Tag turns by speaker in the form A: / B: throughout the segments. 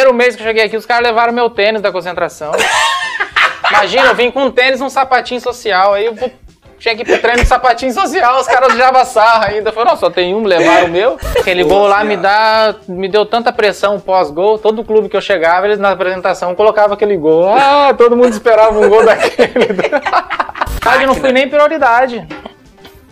A: Primeiro mês que eu cheguei aqui, os caras levaram meu tênis da concentração. Imagina, eu vim com um tênis um sapatinho social. Aí eu tinha que ir pro treino de sapatinho social, os caras já sarra ainda. Falei, não, só tem um, levaram o meu. Aquele gol lá me dá. Me deu tanta pressão pós-gol. Todo clube que eu chegava, eles na apresentação colocavam aquele gol. Ah, todo mundo esperava um gol daquele. Sabe, eu não fui nem prioridade.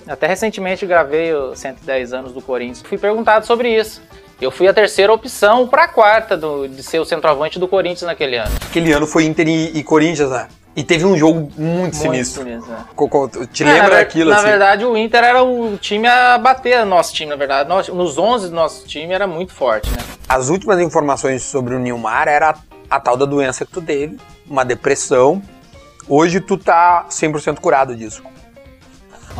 A: Até recentemente gravei os 110 anos do Corinthians. Fui perguntado sobre isso. Eu fui a terceira opção para a quarta do- de ser o centroavante do Corinthians naquele ano.
B: Aquele ano foi Inter e, e Corinthians, né? E teve um jogo muito, sinistro.
A: sinistro?
B: Co- co- Te
A: É, na
B: lembra daquilo,
A: Na
B: assim?
A: verdade, o Inter era o time a bater, nosso time, na verdade. Nós- nos 11 do nosso time era muito forte, né?
B: As últimas informações sobre o Nilmar era a, a tal da doença que tu teve, uma depressão. Hoje tu tá 100% curado disso.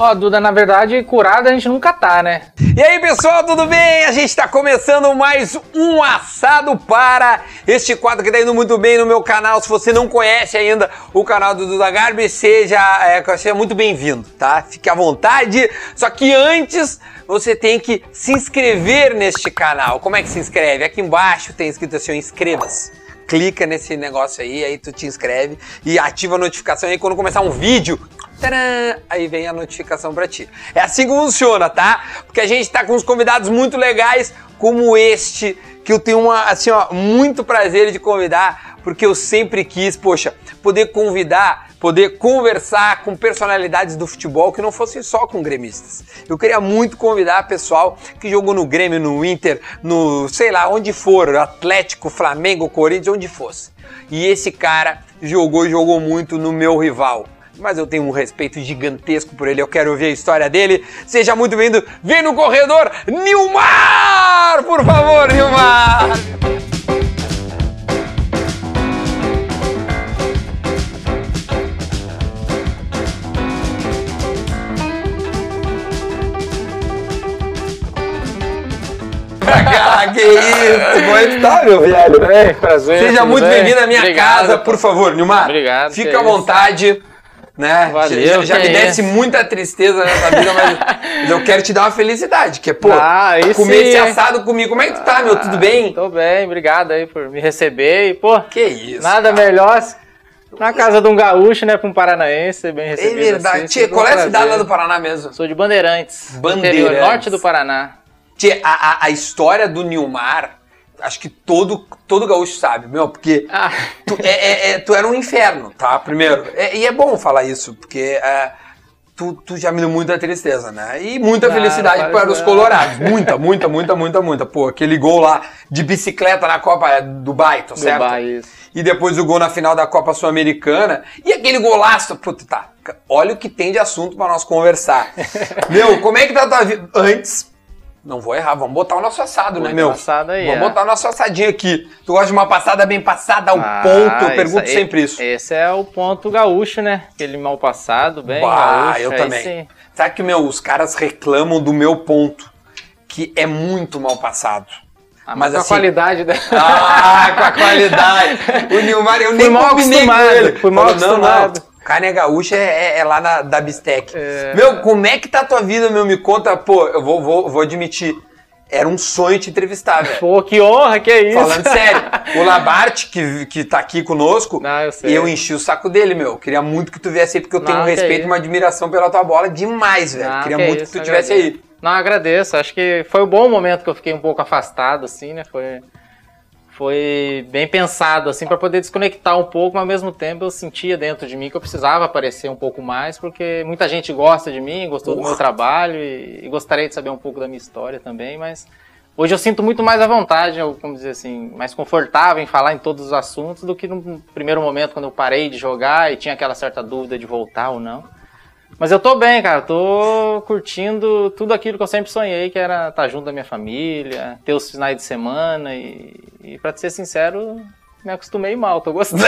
A: Ó, Duda, na verdade, curada a gente nunca tá, né?
B: E aí, pessoal, tudo bem? A gente tá começando mais um assado para este quadro que tá indo muito bem no meu canal. Se você não conhece ainda o canal do Duda Garbi, seja, é, seja muito bem-vindo, tá? Fique à vontade. Só que antes você tem que se inscrever neste canal. Como é que se inscreve? Aqui embaixo tem escrito assim, inscreva-se. Clica nesse negócio aí, aí tu te inscreve e ativa a notificação. Aí quando começar um vídeo, tcharam, aí vem a notificação pra ti. É assim que funciona, tá? Porque a gente tá com uns convidados muito legais, como este, que eu tenho uma, assim, ó, muito prazer de convidar, porque eu sempre quis, poxa, poder convidar, poder conversar com personalidades do futebol que não fossem só com gremistas. Eu queria muito convidar pessoal que jogou no Grêmio, no Inter, no, sei lá, onde for, Atlético, Flamengo, Corinthians, onde fosse. E esse cara jogou e jogou muito no meu rival mas eu tenho um respeito gigantesco por ele, eu quero ouvir a história dele. Seja muito bem-vindo, vem no corredor, Nilmar! Por favor, Nilmar! Cá, que isso? Como é que tá, meu velho?
A: Bem, prazer.
B: Seja muito
A: bem?
B: bem-vindo à minha
A: Obrigado.
B: casa, por favor, Nilmar.
A: Obrigado,
B: Fica à
A: isso.
B: vontade. Né?
A: Valeu,
B: já já me
A: é
B: desce muita tristeza nessa vida, mas, mas eu quero te dar uma felicidade, que é, pô,
A: Ah,
B: comer
A: sim,
B: esse assado comigo. Como é que tu tá, meu? Tudo bem?
A: Tô bem, obrigado aí por me receber. E, pô,
B: Que isso?
A: nada
B: cara.
A: melhor na casa de um gaúcho, né? Pra um paranaense, ser bem
B: É
A: recebido.
B: verdade.
A: assim, um
B: qual é a cidade lá do Paraná mesmo?
A: Sou de Bandeirantes.
B: Bandeirantes.
A: Interior, norte do Paraná.
B: A, a, a história do Nilmar, acho que todo, todo gaúcho sabe, meu, porque
A: Ah,
B: tu, é, é- é- tu era um inferno, tá? Primeiro. É- e é bom falar isso, porque é, tu, tu já me deu muita tristeza, né? E muita
A: Ah,
B: felicidade
A: para
B: para os colorados. Muita, muita, muita, muita, muita. Pô, aquele gol lá de bicicleta na Copa do Baito, certo?
A: Dubai, isso.
B: E depois o gol na final da Copa Sul-Americana. E aquele golaço. Puta, tá. Olha o que tem de assunto pra nós conversar. meu, como é que tá a tua vida? Antes. Não vou errar, vamos botar o nosso assado, né, meu?
A: assado aí,
B: vamos
A: é.
B: botar o nosso assadinho aqui. Tu gosta de uma passada bem passada ao
A: Ah,
B: ponto? Eu pergunto
A: aí-
B: sempre isso.
A: Esse é o ponto gaúcho, né? Aquele mal passado, bem
B: Bah,
A: gaúcho.
B: eu também.
A: sim.
B: Sabe que, meu, os caras reclamam do meu ponto, que é muito mal passado.
A: Ah,
B: Mas
A: mas com
B: assim-
A: a qualidade dela.
B: Ah, com a qualidade. O Nilmar, eu
A: Fui
B: nem
A: mal
B: combinei com
A: acostumado,
B: ele.
A: fui mal
B: Falou, não, não, carne gaúcha é, é- é lá na, da Bistec.
A: É.
B: Meu, como é que tá a tua vida, meu? Me conta, pô, eu vou, vou, vou admitir. Era um sonho te entrevistar, velho.
A: Pô, que honra, que é isso?
B: Falando sério. O Labarte, que, que tá aqui conosco,
A: Não, eu
B: eu enchi o saco dele, meu. Queria muito que tu viesse aí, porque eu tenho um respeito e
A: isso.
B: uma admiração pela tua bola demais, velho. Queria
A: que
B: muito
A: isso,
B: que tu tivesse
A: agradeço.
B: aí.
A: Não, agradeço. Acho que foi um bom momento que eu fiquei um pouco afastado, assim, né? Foi, foi bem pensado, assim, para poder desconectar um pouco, mas ao mesmo tempo eu sentia dentro de mim que eu precisava aparecer um pouco mais, porque muita gente gosta de mim, gostou do
B: Porra.
A: meu trabalho e, e gostaria de saber um pouco da minha história também, mas hoje eu sinto muito mais à vontade, eu, como dizer assim, mais confortável em falar em todos os assuntos do que no primeiro momento quando eu parei de jogar e tinha aquela certa dúvida de voltar ou não. Mas eu tô bem, cara. Tô curtindo tudo aquilo que eu sempre sonhei, que era estar junto da minha família, ter os finais de semana e, e para ser sincero, me acostumei mal, tô gostando.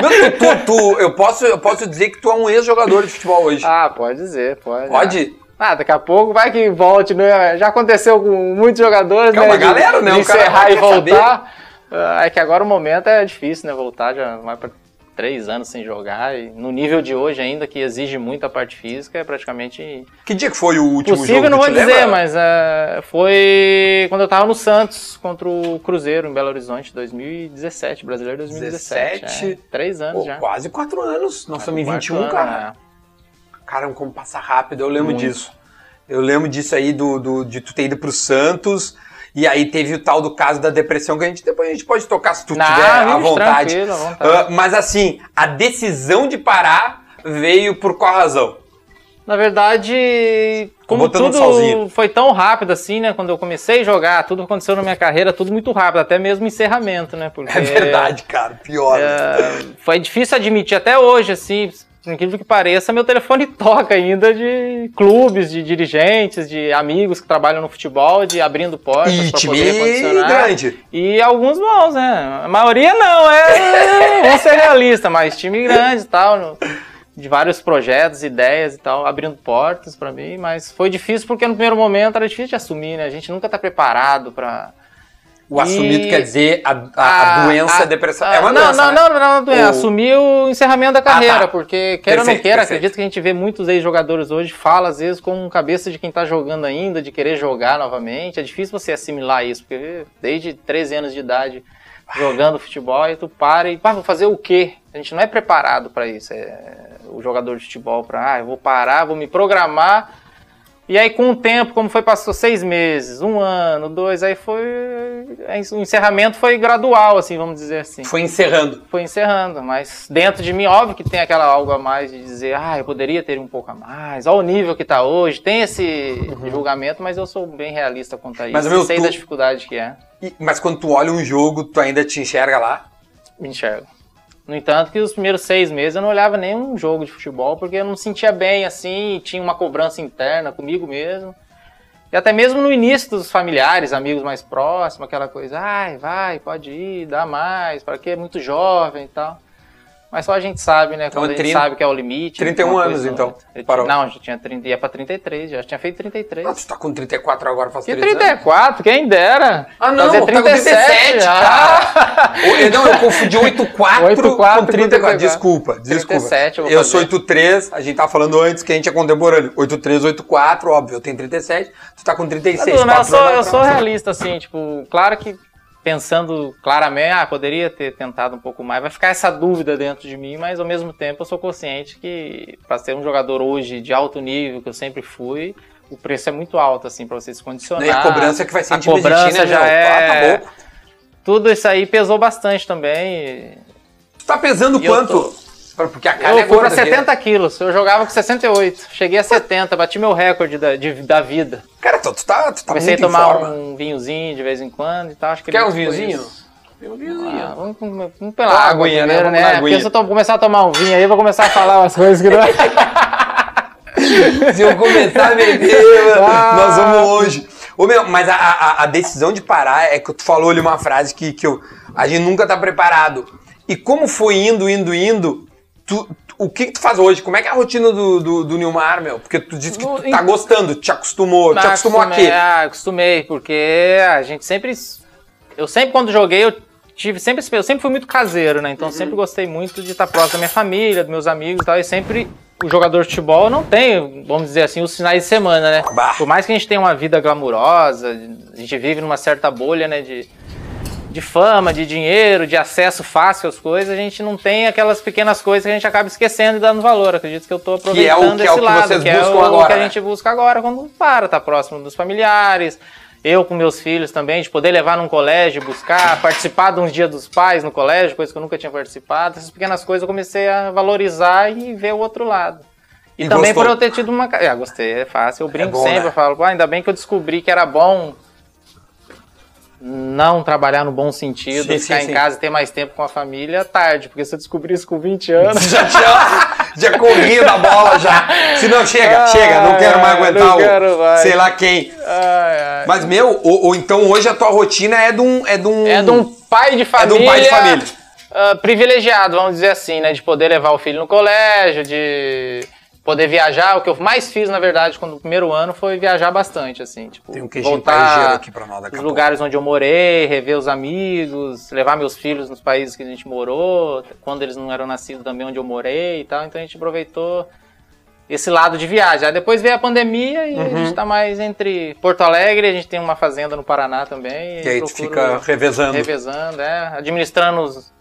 B: Meu, tu, tu- eu, posso, eu posso dizer que tu é um ex-jogador de futebol hoje.
A: ah, pode dizer, pode.
B: Pode?
A: Ah, daqui a pouco vai que volte, né? Já aconteceu com muitos jogadores,
B: Calma,
A: né? de-
B: galera, né?
A: De encerrar e voltar. Ah, É que agora o momento é difícil, né? Voltar já vai pra três anos sem jogar. E no nível de hoje ainda, que exige muito a parte física, é praticamente
B: Que dia que foi o último
A: possível,
B: jogo?
A: não vou dizer,
B: lembra?
A: mas é, foi quando eu tava no Santos contra o Cruzeiro em Belo Horizonte, 2017, brasileiro 2017.
B: 17.
A: é, três anos
B: Pô,
A: já.
B: quase quatro anos. Nós estamos em
A: Quatro
B: 21,
A: anos,
B: cara.
A: é.
B: Caramba, como passa rápido, eu lembro
A: Muito.
B: disso. Eu lembro disso aí do, do- de tu ter ido pro Santos. E aí teve o tal do caso da depressão que a gente depois a gente pode tocar se tu
A: Não,
B: tiver à vontade.
A: à vontade.
B: Ah, mas assim, a decisão de parar veio por qual razão?
A: Na verdade, como
B: um
A: tudo foi tão rápido assim, né? Quando eu comecei a jogar, tudo aconteceu na minha carreira, tudo muito rápido, até mesmo o encerramento, né? Porque
B: É verdade, cara. Pior.
A: é, foi difícil admitir até hoje, assim, incrível que pareça, meu telefone toca ainda de clubes, de dirigentes, de amigos que trabalham no futebol, de abrindo portas para poder condicionar.
B: grande.
A: E alguns bons, né? A maioria não, é. Vamos ser realistas, mas time grande e tal. no- de vários projetos, ideias e tal, abrindo portas pra mim, mas foi difícil porque no primeiro momento era difícil de assumir, né? A gente nunca tá preparado pra.
B: O assumido
A: E-
B: quer dizer a, a- a doença, a, depressão. é uma
A: não,
B: doença,
A: não,
B: né?
A: não, não, não, não, é
B: Ou-
A: assumir o encerramento da carreira,
B: tá.
A: porque queira ou não
B: Perfeito,
A: queira,
B: perfeito.
A: acredito que a gente vê muitos ex-jogadores hoje, fala às vezes com cabeça de quem tá jogando ainda, de querer jogar novamente, é difícil você assimilar isso, porque desde 13 anos de idade jogando futebol, aí tu para e, pá, vou fazer o quê? A gente não é preparado para isso, é o jogador de futebol para, ah, eu vou parar, vou me programar, e aí, com o tempo, como foi, passou seis meses, um ano, dois, aí foi. O encerramento foi gradual, assim, vamos dizer assim.
B: Foi encerrando.
A: Foi encerrando, mas dentro de mim, óbvio que tem aquela algo a mais de dizer, ah, eu poderia ter um pouco a mais, olha o nível que tá hoje, tem esse julgamento, mas eu sou bem realista quanto a isso.
B: Mas, meu,
A: sei
B: tu-
A: da dificuldade que é,
B: E- mas quando tu olha um jogo, tu ainda te enxerga lá?
A: me enxergo. No entanto, que os primeiros seis meses eu não olhava nenhum jogo de futebol, porque eu não me sentia bem assim, tinha uma cobrança interna comigo mesmo. E até mesmo no início dos familiares, amigos mais próximos, aquela coisa, ai, vai, pode ir, dá mais, para que é muito jovem e tal. Mas só a gente sabe, né?
B: Então,
A: Quando a gente
B: 30
A: sabe que é o limite.
B: 31
A: uma
B: anos,
A: coisa
B: então.
A: Eu
B: parou.
A: tinha- Não, já tinha 30, ia pra 33, já tinha feito 33.
B: Ah, tu tá com 34 agora, faz
A: Que
B: 3 anos.
A: 34, quem dera.
B: Ah, não,
A: Fazer
B: tá com 37,
A: já.
B: cara. Ô, Não, eu confundi 84
A: 84
B: com 34.
A: 34.
B: Desculpa, desculpa.
A: 37 eu vou
B: eu sou 83, a gente tava falando antes que a gente é contemporâneo. 83, 84, óbvio, eu tenho 37, tu tá com 36.
A: Tudo, né? Eu sou, eu sou realista, assim, tipo, claro que pensando claramente, ah, poderia ter tentado um pouco mais, vai ficar essa dúvida dentro de mim, mas ao mesmo tempo eu sou consciente que para ser um jogador hoje de alto nível, que eu sempre fui, o preço é muito alto, assim, para você se condicionar.
B: E a cobrança que vai ser
A: A
B: ti,
A: cobrança
B: né,
A: já
B: meu?
A: é...
B: Ah, tá louco.
A: Tudo isso aí pesou bastante também.
B: tá pesando
A: E
B: quanto? Porque a cara
A: Eu
B: é
A: fui pra
B: gorda aqui.
A: 70 quilos, eu jogava com 68, cheguei a 70, bati meu recorde da, de- da vida.
B: Cara, tu, tu tá, tu tá
A: Comecei a tomar um vinhozinho de vez em quando e tal. Acho que
B: Quer um vinhozinho? um vinhozinho.
A: Ah, vamos, vamos, vamos pela
B: Uma
A: água
B: aguinha, né?
A: primeiro, né?
B: aguinha.
A: Porque se eu começar a tomar um vinho aí, eu vou começar a falar umas coisas que não...
B: Se eu começar a beber,
A: Ah.
B: nós vamos longe. Ô, meu, mas a, a, a decisão de parar é que tu falou ali uma frase que, que eu, a gente nunca tá preparado. E como foi indo, indo, indo, tu, o que, que tu faz hoje? Como é que é a rotina do, do, do Nilmar, meu? Porque tu disse que tu tá gostando, te acostumou. te acostumou a
A: acostumei,
B: quê?
A: Ah, acostumei, porque a gente sempre... Eu sempre, quando joguei, eu tive sempre... Eu sempre fui muito caseiro, né?
B: Uhum.
A: Então sempre gostei muito de estar próximo da minha família, dos meus amigos e tal. E sempre... O jogador de futebol não tem, vamos dizer assim, os finais de semana, né?
B: Bah.
A: Por mais que a gente tenha uma vida glamurosa, a gente vive numa certa bolha, né? De, de fama, de dinheiro, de acesso fácil às coisas, a gente não tem aquelas pequenas coisas que a gente acaba esquecendo e dando valor. Acredito que eu estou
B: Que é o-
A: aproveitando
B: que é o
A: esse
B: que
A: lado,
B: vocês
A: que é o
B: agora,
A: que a
B: né?
A: gente busca agora quando para, tá próximo dos familiares. Eu com meus filhos também, de poder levar num colégio, buscar, participar de uns dias dos pais no colégio, coisa que eu nunca tinha participado. Essas pequenas coisas eu comecei a valorizar e ver o outro lado. E,
B: E
A: também
B: gostou?
A: por eu ter tido uma. Ah, gostei, é fácil. Eu brinco
B: bom,
A: sempre,
B: né?
A: eu falo, "Pô, ainda bem que eu descobri que era bom não trabalhar no bom sentido,
B: Sim,
A: ficar
B: sim,
A: em
B: sim.
A: casa e ter mais tempo com a família tarde, porque se eu descobrir isso com 20 anos.
B: Já tinha, já corria da bola já. Se não, chega,
A: Ai,
B: chega, não quero mais
A: ai,
B: aguentar
A: não
B: o
A: quero mais.
B: sei lá quem.
A: Ai.
B: Mas, meu, ou, ou então hoje a tua rotina é de um. É de um,
A: É de um pai de família.
B: É de um pai de família.
A: ah, privilegiado, vamos dizer assim, né? De poder levar o filho no colégio, de poder viajar. O que eu mais fiz, na verdade, quando no primeiro ano foi viajar bastante, assim, tipo,
B: Tem um parejeiro aqui pra nós
A: os lugares onde eu morei, rever os amigos, levar meus filhos nos países que a gente morou, quando eles não eram nascidos também onde eu morei e tal. Então a gente aproveitou esse lado de viagem. Aí depois veio a pandemia e
B: Uhum.
A: a gente tá mais entre Porto Alegre, a gente tem uma fazenda no Paraná também.
B: E aí tu fica revezando.
A: revezando, é, administrando os,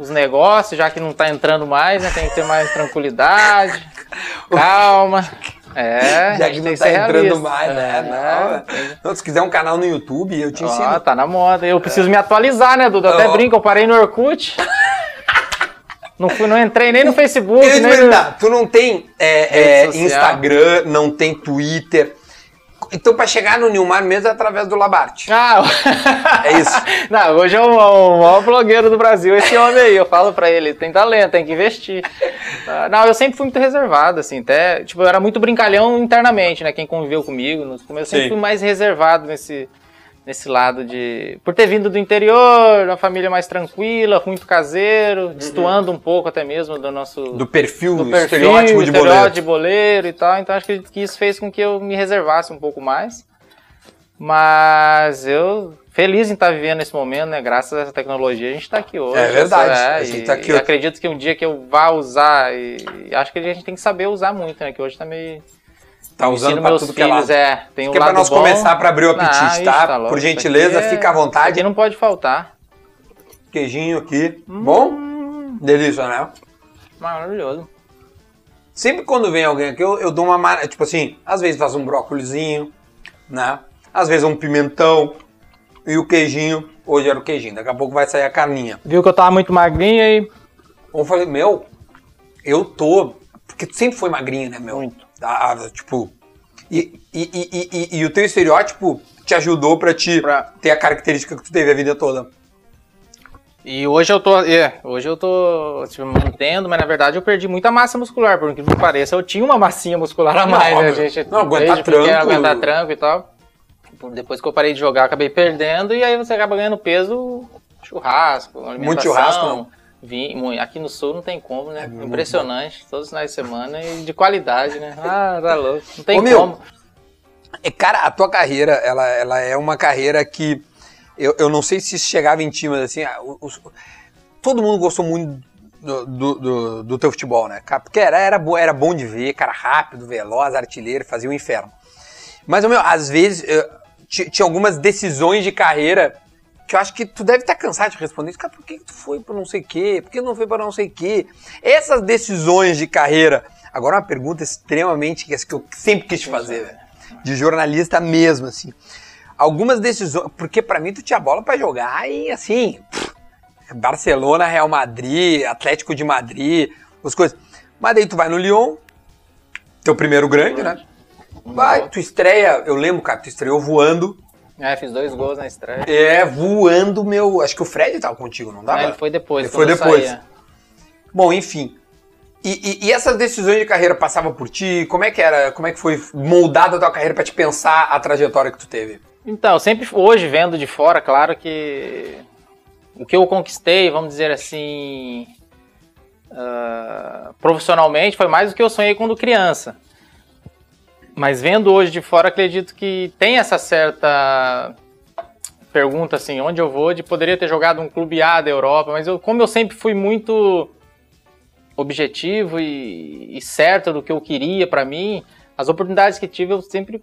A: os negócios, já que não tá entrando mais, né? Tem que ter mais tranquilidade, calma. É,
B: Já que não tá entrando mais, né?
A: É,
B: Não, Não, se quiser um canal no YouTube, eu te ensino.
A: tá na moda. Eu preciso me atualizar, né, Dudu? Eu Até
B: Ó.
A: brinco, eu parei no Orkut. não, fui, não entrei nem no Facebook,
B: Eu
A: nem no...
B: tu não tem é, é. Instagram, não tem Twitter. Então, pra chegar no Nilmar mesmo é através do Labarte.
A: Ah,
B: É isso.
A: não, hoje é o, o maior blogueiro do Brasil, esse homem aí. Eu falo pra ele, tem talento, tem que investir. Ah, Não, eu sempre fui muito reservado, assim, até, tipo, eu era muito brincalhão internamente, né, quem conviveu comigo, nos começos, eu sempre
B: Sim.
A: fui mais reservado nesse, nesse lado de... Por ter vindo do interior, uma família mais tranquila, muito caseiro, destoando um pouco até mesmo do nosso...
B: Do perfil,
A: do perfil,
B: estereótipo de
A: estereótipo
B: boleiro.
A: de boleiro e tal. Então acho que, que isso fez com que eu me reservasse um pouco mais. Mas eu feliz em estar vivendo esse momento, né? Graças a essa tecnologia a gente está aqui hoje.
B: É verdade,
A: É,
B: a gente
A: e,
B: tá aqui hoje.
A: acredito que um dia que eu vá usar e, e acho que a gente tem que saber usar muito, né? Que hoje tá meio
B: Tá usando
A: meus
B: tudo que é lado.
A: é, tem o
B: Que é pra
A: lado
B: nós
A: bom.
B: começar pra abrir o
A: Ah,
B: apetite,
A: ixi,
B: tá?
A: louco,
B: Por gentileza,
A: é-
B: fica à vontade.
A: Aqui não pode faltar.
B: Queijinho aqui. Bom? Delícia, né?
A: Maravilhoso.
B: Sempre quando vem alguém aqui, eu, eu dou uma. mar- Tipo assim, às vezes faz um brócolizinho, né? Às vezes um pimentão. E o queijinho. Hoje era o queijinho, daqui a pouco vai sair a carninha.
A: Viu que eu tava muito magrinho aí?
B: Eu falei, meu, eu tô. Porque tu sempre foi magrinho, né, meu?
A: Muito.
B: Ah, tipo. E, e, e, e, o teu estereótipo te ajudou pra te
A: Pra-
B: ter a característica que tu teve a vida toda.
A: E hoje eu tô, é, hoje eu tô tipo, mantendo, mas na verdade eu perdi muita massa muscular, por incrível que pareça, eu tinha uma massinha muscular a
B: Não,
A: mais, né,
B: óbvio.
A: gente?
B: Não, aguentar
A: pequeno,
B: tranco.
A: aguentar tranco e tal. Depois que eu parei de jogar, acabei perdendo, e aí você acaba ganhando peso, churrasco, alimentação.
B: Muito churrasco, não?
A: Mu- aqui no sul não tem como, né?
B: É
A: Impressionante, todos os finais de semana e de qualidade, né? Ah, tá louco. Não tem
B: Ô, meu,
A: como.
B: É, cara, a tua carreira, ela, ela é uma carreira que eu, eu não sei se isso chegava em ti, mas assim, os- todo mundo gostou muito do, do, do- do teu futebol, né? Porque era, era, bo- era bom de ver, cara rápido, veloz, artilheiro, fazia o inferno. Mas, meu, às vezes ti- tinha algumas decisões de carreira que eu acho que tu deve estar cansado de responder. Cara, por que que tu foi para não sei o quê? Por que não foi para não sei o quê? Essas decisões de carreira. Agora, uma pergunta extremamente que que eu sempre quis te fazer, velho. De jornalista mesmo, assim. Algumas decisões. Porque pra mim tu tinha bola pra jogar e assim. pff, Barcelona, Real Madrid, Atlético de Madrid, as coisas. Mas daí tu vai no Lyon, teu primeiro grande, né? Vai, tu estreia, eu lembro, cara, tu estreou voando.
A: É, fiz dois gols na estreia.
B: É, voando, meu. Acho que o Fred tava contigo, não dava?
A: É, ele foi depois.
B: Ele foi depois.
A: saía.
B: Bom, enfim. E, e- e essas decisões de carreira passavam por ti? Como é que era? Como é que foi moldada a tua carreira pra te pensar a trajetória que tu teve?
A: Então, sempre hoje vendo de fora, claro que o que eu conquistei, vamos dizer assim, ah, profissionalmente, foi mais do que eu sonhei quando criança. Mas vendo hoje de fora, acredito que tem essa certa pergunta assim, onde eu vou, de poderia ter jogado um clube A da Europa, mas eu, como eu sempre fui muito objetivo e, e certo do que eu queria pra mim, as oportunidades que tive eu sempre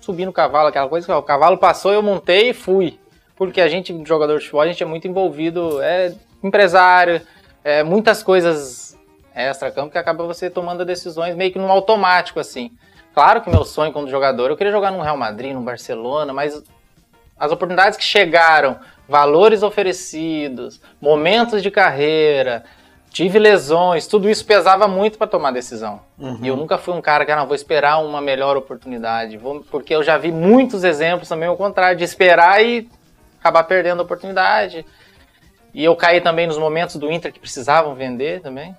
A: subi no cavalo, aquela coisa que o cavalo passou, eu montei e fui. Porque a gente, jogador de futebol, a gente é muito envolvido, é empresário, é muitas coisas extra-campo que acaba você tomando decisões meio que num automático, assim. Claro que meu sonho quando jogador, eu queria jogar no Real Madrid, no Barcelona, mas as oportunidades que chegaram, valores oferecidos, momentos de carreira, tive lesões, tudo isso pesava muito para tomar decisão. E eu nunca fui um cara que, ah, não, vou esperar uma melhor oportunidade, vou- porque eu já vi muitos exemplos também ao contrário, de esperar e acabar perdendo a oportunidade. E eu caí também nos momentos do Inter que precisavam vender também.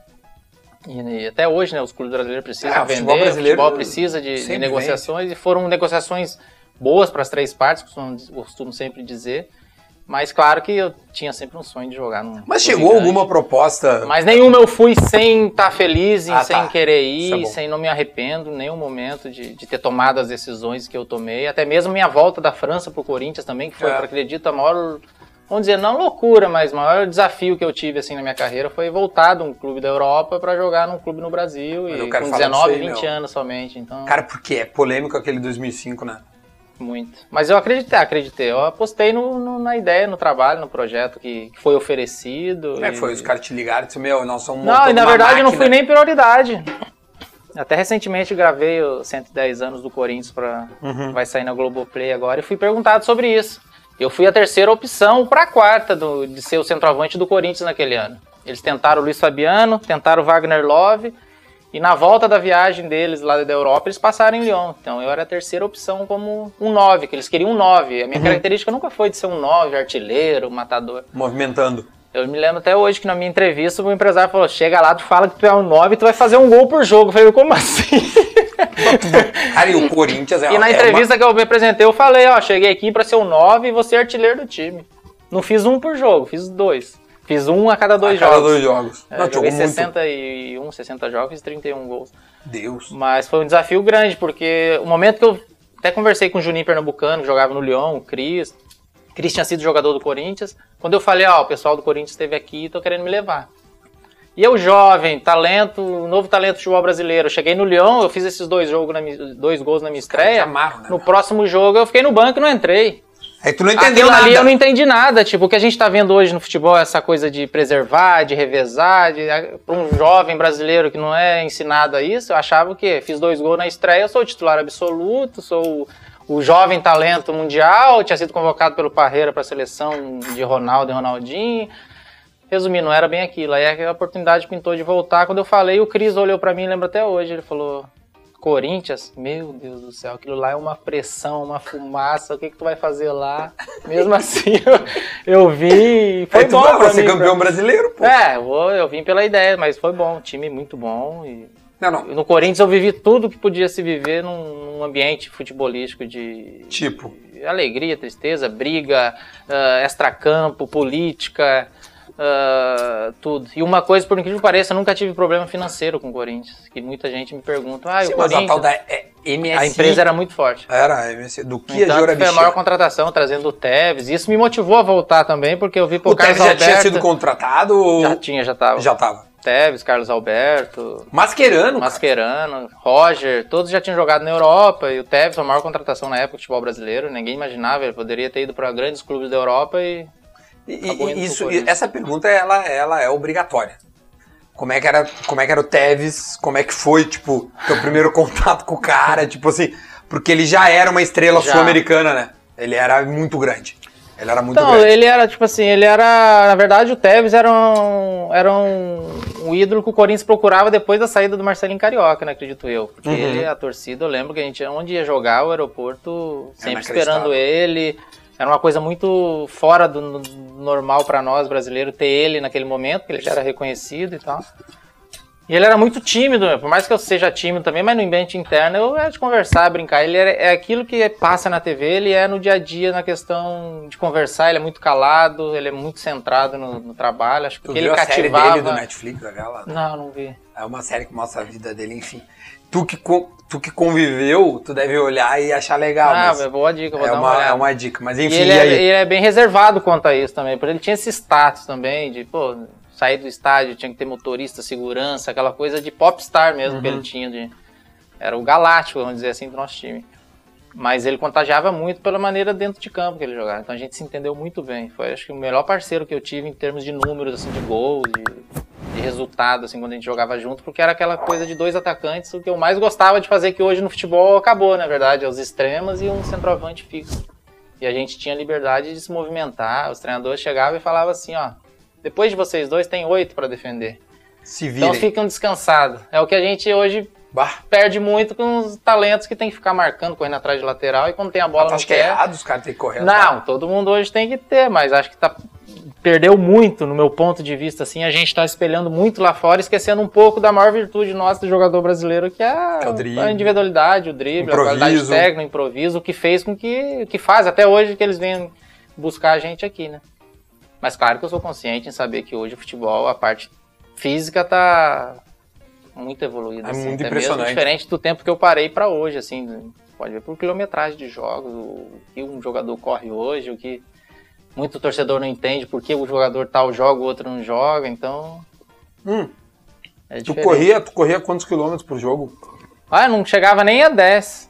A: E, até hoje, né, os clubes brasileiros precisam
B: É, o
A: vender,
B: futebol brasileiro
A: o futebol precisa de, de negociações e foram negociações boas para as três partes, costumo, costumo sempre dizer. Mas claro que eu tinha sempre um sonho de jogar num.
B: Mas chegou
A: grande.
B: alguma proposta?
A: Mas nenhuma eu fui sem estar feliz,
B: Ah,
A: sem
B: tá.
A: querer
B: é
A: ir,
B: bom.
A: sem não me arrependo em nenhum momento de, de ter tomado as decisões que eu tomei. Até mesmo minha volta da França pro Corinthians também, que foi,
B: É.
A: acredito, a maior, vamos dizer, não loucura, mas o maior desafio que eu tive assim na minha carreira foi voltar de um clube da Europa para jogar num clube no Brasil e
B: quero
A: com
B: falar
A: 19,
B: disso aí,
A: 20
B: meu.
A: anos somente. Então,
B: Cara, porque é polêmico aquele 2005, né?
A: muito. Mas eu acreditei, acreditei. Eu apostei no- no- na ideia, no trabalho, no projeto que, que foi oferecido.
B: É
A: e-
B: foi? Os caras te ligaram e disseram, meu, nós somos
A: Não, e na verdade eu não fui nem prioridade. Até recentemente gravei o 110 anos do Corinthians para
B: Uhum.
A: vai sair na Globoplay agora e fui perguntado sobre isso. Eu fui a terceira opção para a quarta do- de ser o centroavante do Corinthians naquele ano. Eles tentaram o Luiz Fabiano, tentaram o Wagner Love e na volta da viagem deles lá da Europa eles passaram em Lyon. Então eu era a terceira opção como um 9, que eles queriam um 9. A minha característica nunca foi de ser um 9, artilheiro, matador.
B: Movimentando.
A: Eu me lembro até hoje que na minha entrevista o empresário falou: chega lá, tu fala que tu é um 9 e tu vai fazer um gol por jogo. Eu falei, como assim?
B: Cara, e o Corinthians é
A: e na
B: é
A: entrevista que eu me apresentei, eu falei, ó, cheguei aqui pra ser um 9 e você é artilheiro do time. Não fiz um por jogo, fiz dois. Fiz um a cada
B: uma,
A: dois
B: a cada
A: jogos.
B: dois jogos.
A: É,
B: não,
A: joguei
B: jogou muito.
A: 61, 60 jogos, fiz 31 gols.
B: Deus.
A: Mas foi um desafio grande, porque o momento que eu até conversei com o Juninho Pernambucano, que jogava no Lyon, o Cris. O Cris tinha sido jogador do Corinthians. Quando eu falei, ó, o pessoal do Corinthians esteve aqui e tô querendo me levar. E eu, jovem, talento, novo talento do futebol brasileiro. Eu cheguei no Lyon, eu fiz esses dois, jogos na dois gols na minha estreia.
B: amarram, né,
A: No próximo jogo eu fiquei no banco e não entrei.
B: Aí tu não entendeu
A: Aquilo
B: nada.
A: ali eu não entendi nada. Tipo, o que a gente tá vendo hoje no futebol é essa coisa de preservar, de revezar. De, para um jovem brasileiro que não é ensinado a isso, eu achava que fiz dois gols na estreia, eu sou o titular absoluto, sou o, o jovem talento mundial, tinha sido convocado pelo Parreira para a seleção de Ronaldo e Ronaldinho. Resumindo, não era bem aquilo. Aí a oportunidade pintou de voltar. Quando eu falei, o Cris olhou para mim, lembra até hoje, ele falou: Corinthians, meu Deus do céu, aquilo lá é uma pressão, uma fumaça, o que, que tu vai fazer lá? Mesmo assim, eu, eu vim foi
B: Aí
A: bom
B: vai
A: pra
B: ser
A: mim.
B: campeão brasileiro, pô.
A: É, eu, eu vim pela ideia, mas foi bom, time muito bom. E
B: Não, não.
A: no Corinthians eu vivi tudo que podia se viver num, num ambiente futebolístico de
B: Tipo,
A: alegria, tristeza, briga, ah, extracampo, política, ah, tudo. E uma coisa, por incrível que pareça, eu nunca tive problema financeiro com o Corinthians. Que muita gente me pergunta, ah,
B: sim,
A: o
B: mas a tal
A: Corinthians...
B: da é, MSI...
A: A empresa era muito forte.
B: Era a MSI. Do que a
A: Então,
B: Jora
A: foi a maior contratação, trazendo o Tevez. Isso me motivou a voltar também, porque eu vi pô,
B: O
A: Carlos
B: Tevez já
A: Alberto...
B: tinha sido contratado ou...
A: Já tinha, já tava.
B: Já tava.
A: Tevez, Carlos Alberto,
B: Mascherano, cara.
A: Mascherano, Roger, todos já tinham jogado na Europa. E o Tevez foi a maior contratação na época do futebol brasileiro. Ninguém imaginava, ele poderia ter ido para grandes clubes da Europa e
B: E- e- isso, essa pergunta ela, ela é obrigatória. Como é que era, como é que era o Tevez? Como é que foi, tipo, teu primeiro contato com o cara, tipo assim, porque ele já era uma estrela sul-americana, né? Ele era muito grande. Ele era muito
A: Então,
B: grande.
A: ele era, tipo assim, ele era. Na verdade, o Tevez era um, era um, um ídolo que o Corinthians procurava depois da saída do Marcelinho Carioca, né? Acredito eu. Porque
B: Uhum.
A: ele, a torcida, eu lembro que a gente, onde ia jogar, o aeroporto, sempre
B: inacreditável.
A: esperando ele. Era uma coisa muito fora do no- normal pra nós brasileiros ter ele naquele momento, porque ele já era reconhecido e tal. E ele era muito tímido, por mais que eu seja tímido também, mas no ambiente interno eu era de conversar, brincar. Ele era- é aquilo que passa na TV, ele é no dia a dia na questão de conversar. Ele é muito calado, ele é muito centrado no, no trabalho. Acho que
B: Tu
A: o que
B: viu
A: ele
B: a série
A: cativava.
B: dele do Netflix, aquela?
A: Não, não vi.
B: É uma série que mostra a vida dele, enfim. Tu que, tu que conviveu, tu deve olhar e achar legal.
A: ah,
B: mas
A: é boa dica, vou
B: é,
A: dar uma,
B: uma, é uma dica. Mas
A: E
B: enfim,
A: ele,
B: e
A: é, ele é bem reservado quanto a isso também, porque ele tinha esse status também de, pô, sair do estádio, tinha que ter motorista, segurança, aquela coisa de popstar mesmo que
B: Uhum.
A: ele tinha. De, era o galáctico, vamos dizer assim, do nosso time. Mas ele contagiava muito pela maneira dentro de campo que ele jogava. Então a gente se entendeu muito bem. Foi, acho que, o melhor parceiro que eu tive em termos de números, assim, de gols, de, de resultado, assim, quando a gente jogava junto, porque era aquela coisa de dois atacantes, o que eu mais gostava de fazer, que hoje no futebol acabou, na verdade, é os extremos e um centroavante fixo. E a gente tinha liberdade de se movimentar, os treinadores chegavam e falavam assim, ó, depois de vocês dois tem oito para defender.
B: Se virem.
A: Então ficam descansados. É o que a gente hoje
B: Bah,
A: perde muito com os talentos que tem que ficar marcando, correndo atrás de lateral e quando tem a bola
B: tu
A: não
B: acha que é errado os caras terem que correr
A: Não,
B: atrás?
A: todo mundo hoje tem que ter, mas acho que tá perdeu muito no meu ponto de vista assim, a gente tá espelhando muito lá fora, esquecendo um pouco da maior virtude nossa do jogador brasileiro, que é,
B: É drible.
A: a individualidade, o drible,
B: Improviso.
A: a qualidade técnica, o improviso, o que fez com que o que faz até hoje que eles vêm buscar a gente aqui, né? Mas claro que eu sou consciente em saber que hoje o futebol, a parte física tá muito evoluída.
B: É
A: assim,
B: muito impressionante.
A: Diferente do tempo que eu parei pra hoje, assim. Pode ver por quilometragem de jogos, o que um jogador corre hoje, o que muito torcedor não entende, por que o jogador tal joga, o outro não joga, então
B: Hum,
A: é
B: tu corria, tu corria quantos quilômetros por jogo?
A: Ah, não chegava nem a 10.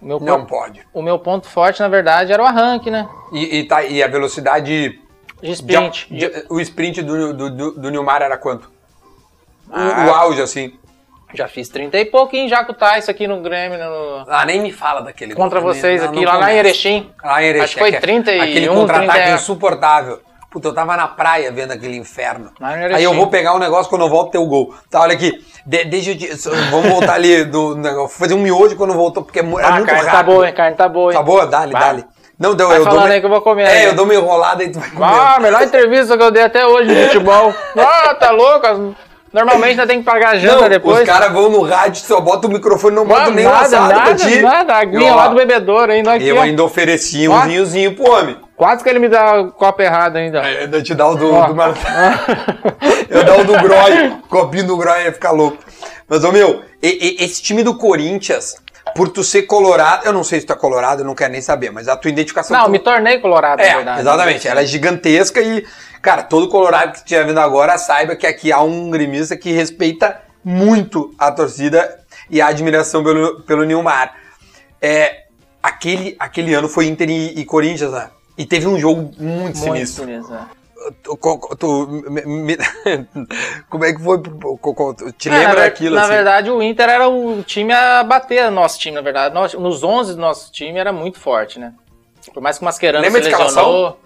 A: O meu,
B: Não
A: ponto,
B: pode.
A: o meu ponto forte, na verdade, era o arranque, né?
B: E, e tá, e a velocidade.
A: De sprint.
B: de- de- o sprint do, do, do, do Nilmar era quanto? O,
A: Ah.
B: o auge, assim.
A: Já fiz 30 e pouquinho já com o Tyson aqui no Grêmio, no-
B: Ah, nem me fala daquele
A: contra
B: gol,
A: vocês
B: né?
A: aqui,
B: Não
A: lá, em
B: começa.
A: Erechim.
B: Lá em Erechim.
A: Acho que foi
B: aque-
A: 31,
B: Aquele contra-ataque
A: 30.
B: insuportável. Puta, eu tava na praia vendo aquele inferno.
A: Em.
B: Aí eu vou pegar um negócio quando eu volto ter o gol. Tá, olha aqui. De- deixa eu te, Vamos voltar ali do negócio. Fazer um miojo quando voltou, porque é, é
A: Ah,
B: muito
A: carne
B: rápido.
A: tá boa, hein? Carne tá boa, hein?
B: Tá boa? Dá-lhe,
A: Vai.
B: dá-lhe. Não, deu,
A: Vai
B: eu dou
A: falando
B: uma-
A: aí que eu vou comer,
B: É,
A: né?
B: eu dou uma enrolada e tu vai comer.
A: Ah, melhor entrevista que eu dei até hoje no futebol. Ah, tá louco? Normalmente ainda tem que pagar a janta
B: Não,
A: depois.
B: os caras vão no rádio, só bota o microfone, não bota nem
A: nada, nada,
B: ti.
A: nada. A aguinha lá do bebedouro ainda aqui.
B: Eu
A: ó.
B: ainda ofereci um vinhozinho pro homem.
A: Quase que ele me dá o copo errado ainda.
B: É, Ainda te dá o do,
A: Ó.
B: do Mar- Eu dar o do Groy, copinho do Groy ia ficar louco. Mas, ô meu, e- e- esse time do Corinthians, por tu ser colorado, eu não sei se tu é colorado, eu não quero nem saber, mas a tua identificação...
A: Não,
B: tu-
A: me tornei colorado,
B: É,
A: na verdade.
B: exatamente. Ela é gigantesca e, cara, todo colorado que estiver vendo agora saiba que aqui há um gremista que respeita muito a torcida e a admiração pelo, pelo Nilmar. É, aquele, aquele ano foi Inter e, e Corinthians, né? E teve um jogo muito,
A: Muito
B: sinistro.
A: sinistro, é.
B: Tu, tu- me- como é que foi? Te
A: É,
B: lembra daquilo?
A: Na
B: assim?
A: verdade, o Inter era o time a bater, nosso time, na verdade. Nos 11 do nosso time era muito forte, né? Por mais que o Mascherano
B: Lembra
A: se lesionou,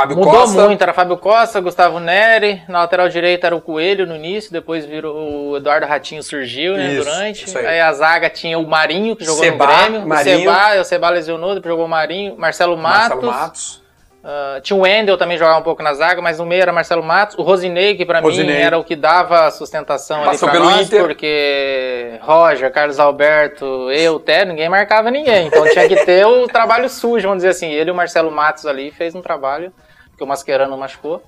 B: Fábio
A: mudou
B: Costa.
A: muito. Era Fábio Costa, Gustavo Neri, na lateral direita era o Coelho no início, depois virou o Eduardo Ratinho surgiu, né,
B: Isso,
A: durante.
B: isso aí.
A: aí. a zaga tinha o Marinho, que jogou
B: Seba,
A: no Grêmio.
B: Marinho.
A: O Seba, o Seba lesionou, depois jogou o Marinho. Marcelo Matos.
B: Marcelo Matos.
A: Ah, tinha o Wendel também jogava um pouco na zaga, mas no meio era Marcelo Matos. O Rosinei, que pra mim era o que dava sustentação ali
B: Passou
A: pra
B: pelo
A: nós,
B: Inter.
A: porque Roger, Carlos Alberto, eu, Té, ninguém marcava ninguém. Então tinha que ter o trabalho sujo, vamos dizer assim. Ele e o Marcelo Matos ali fez um trabalho, porque o Mascherano machucou.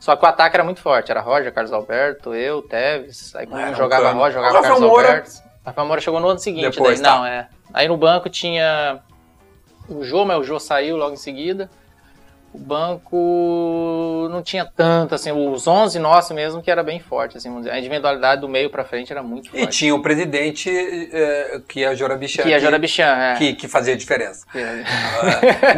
A: Só que o ataque era muito forte, era Roger, Carlos Alberto, eu, Teves. Aí quando um jogava. Roger, jogava Carlos
B: Moura.
A: Alberto. Rafael Moura chegou no ano seguinte,
B: Depois,
A: daí.
B: tá.
A: não, é. Aí no banco tinha o Jô, mas o Jô saiu logo em seguida. O banco não tinha tanto, assim, os 11 nossos mesmo que era bem forte, assim. A individualidade do meio pra frente era muito
B: E
A: forte.
B: tinha o presidente, eh, que é a Jora Bichan.
A: Que a Jora Bichan, é.
B: que, que fazia a diferença.
A: Que-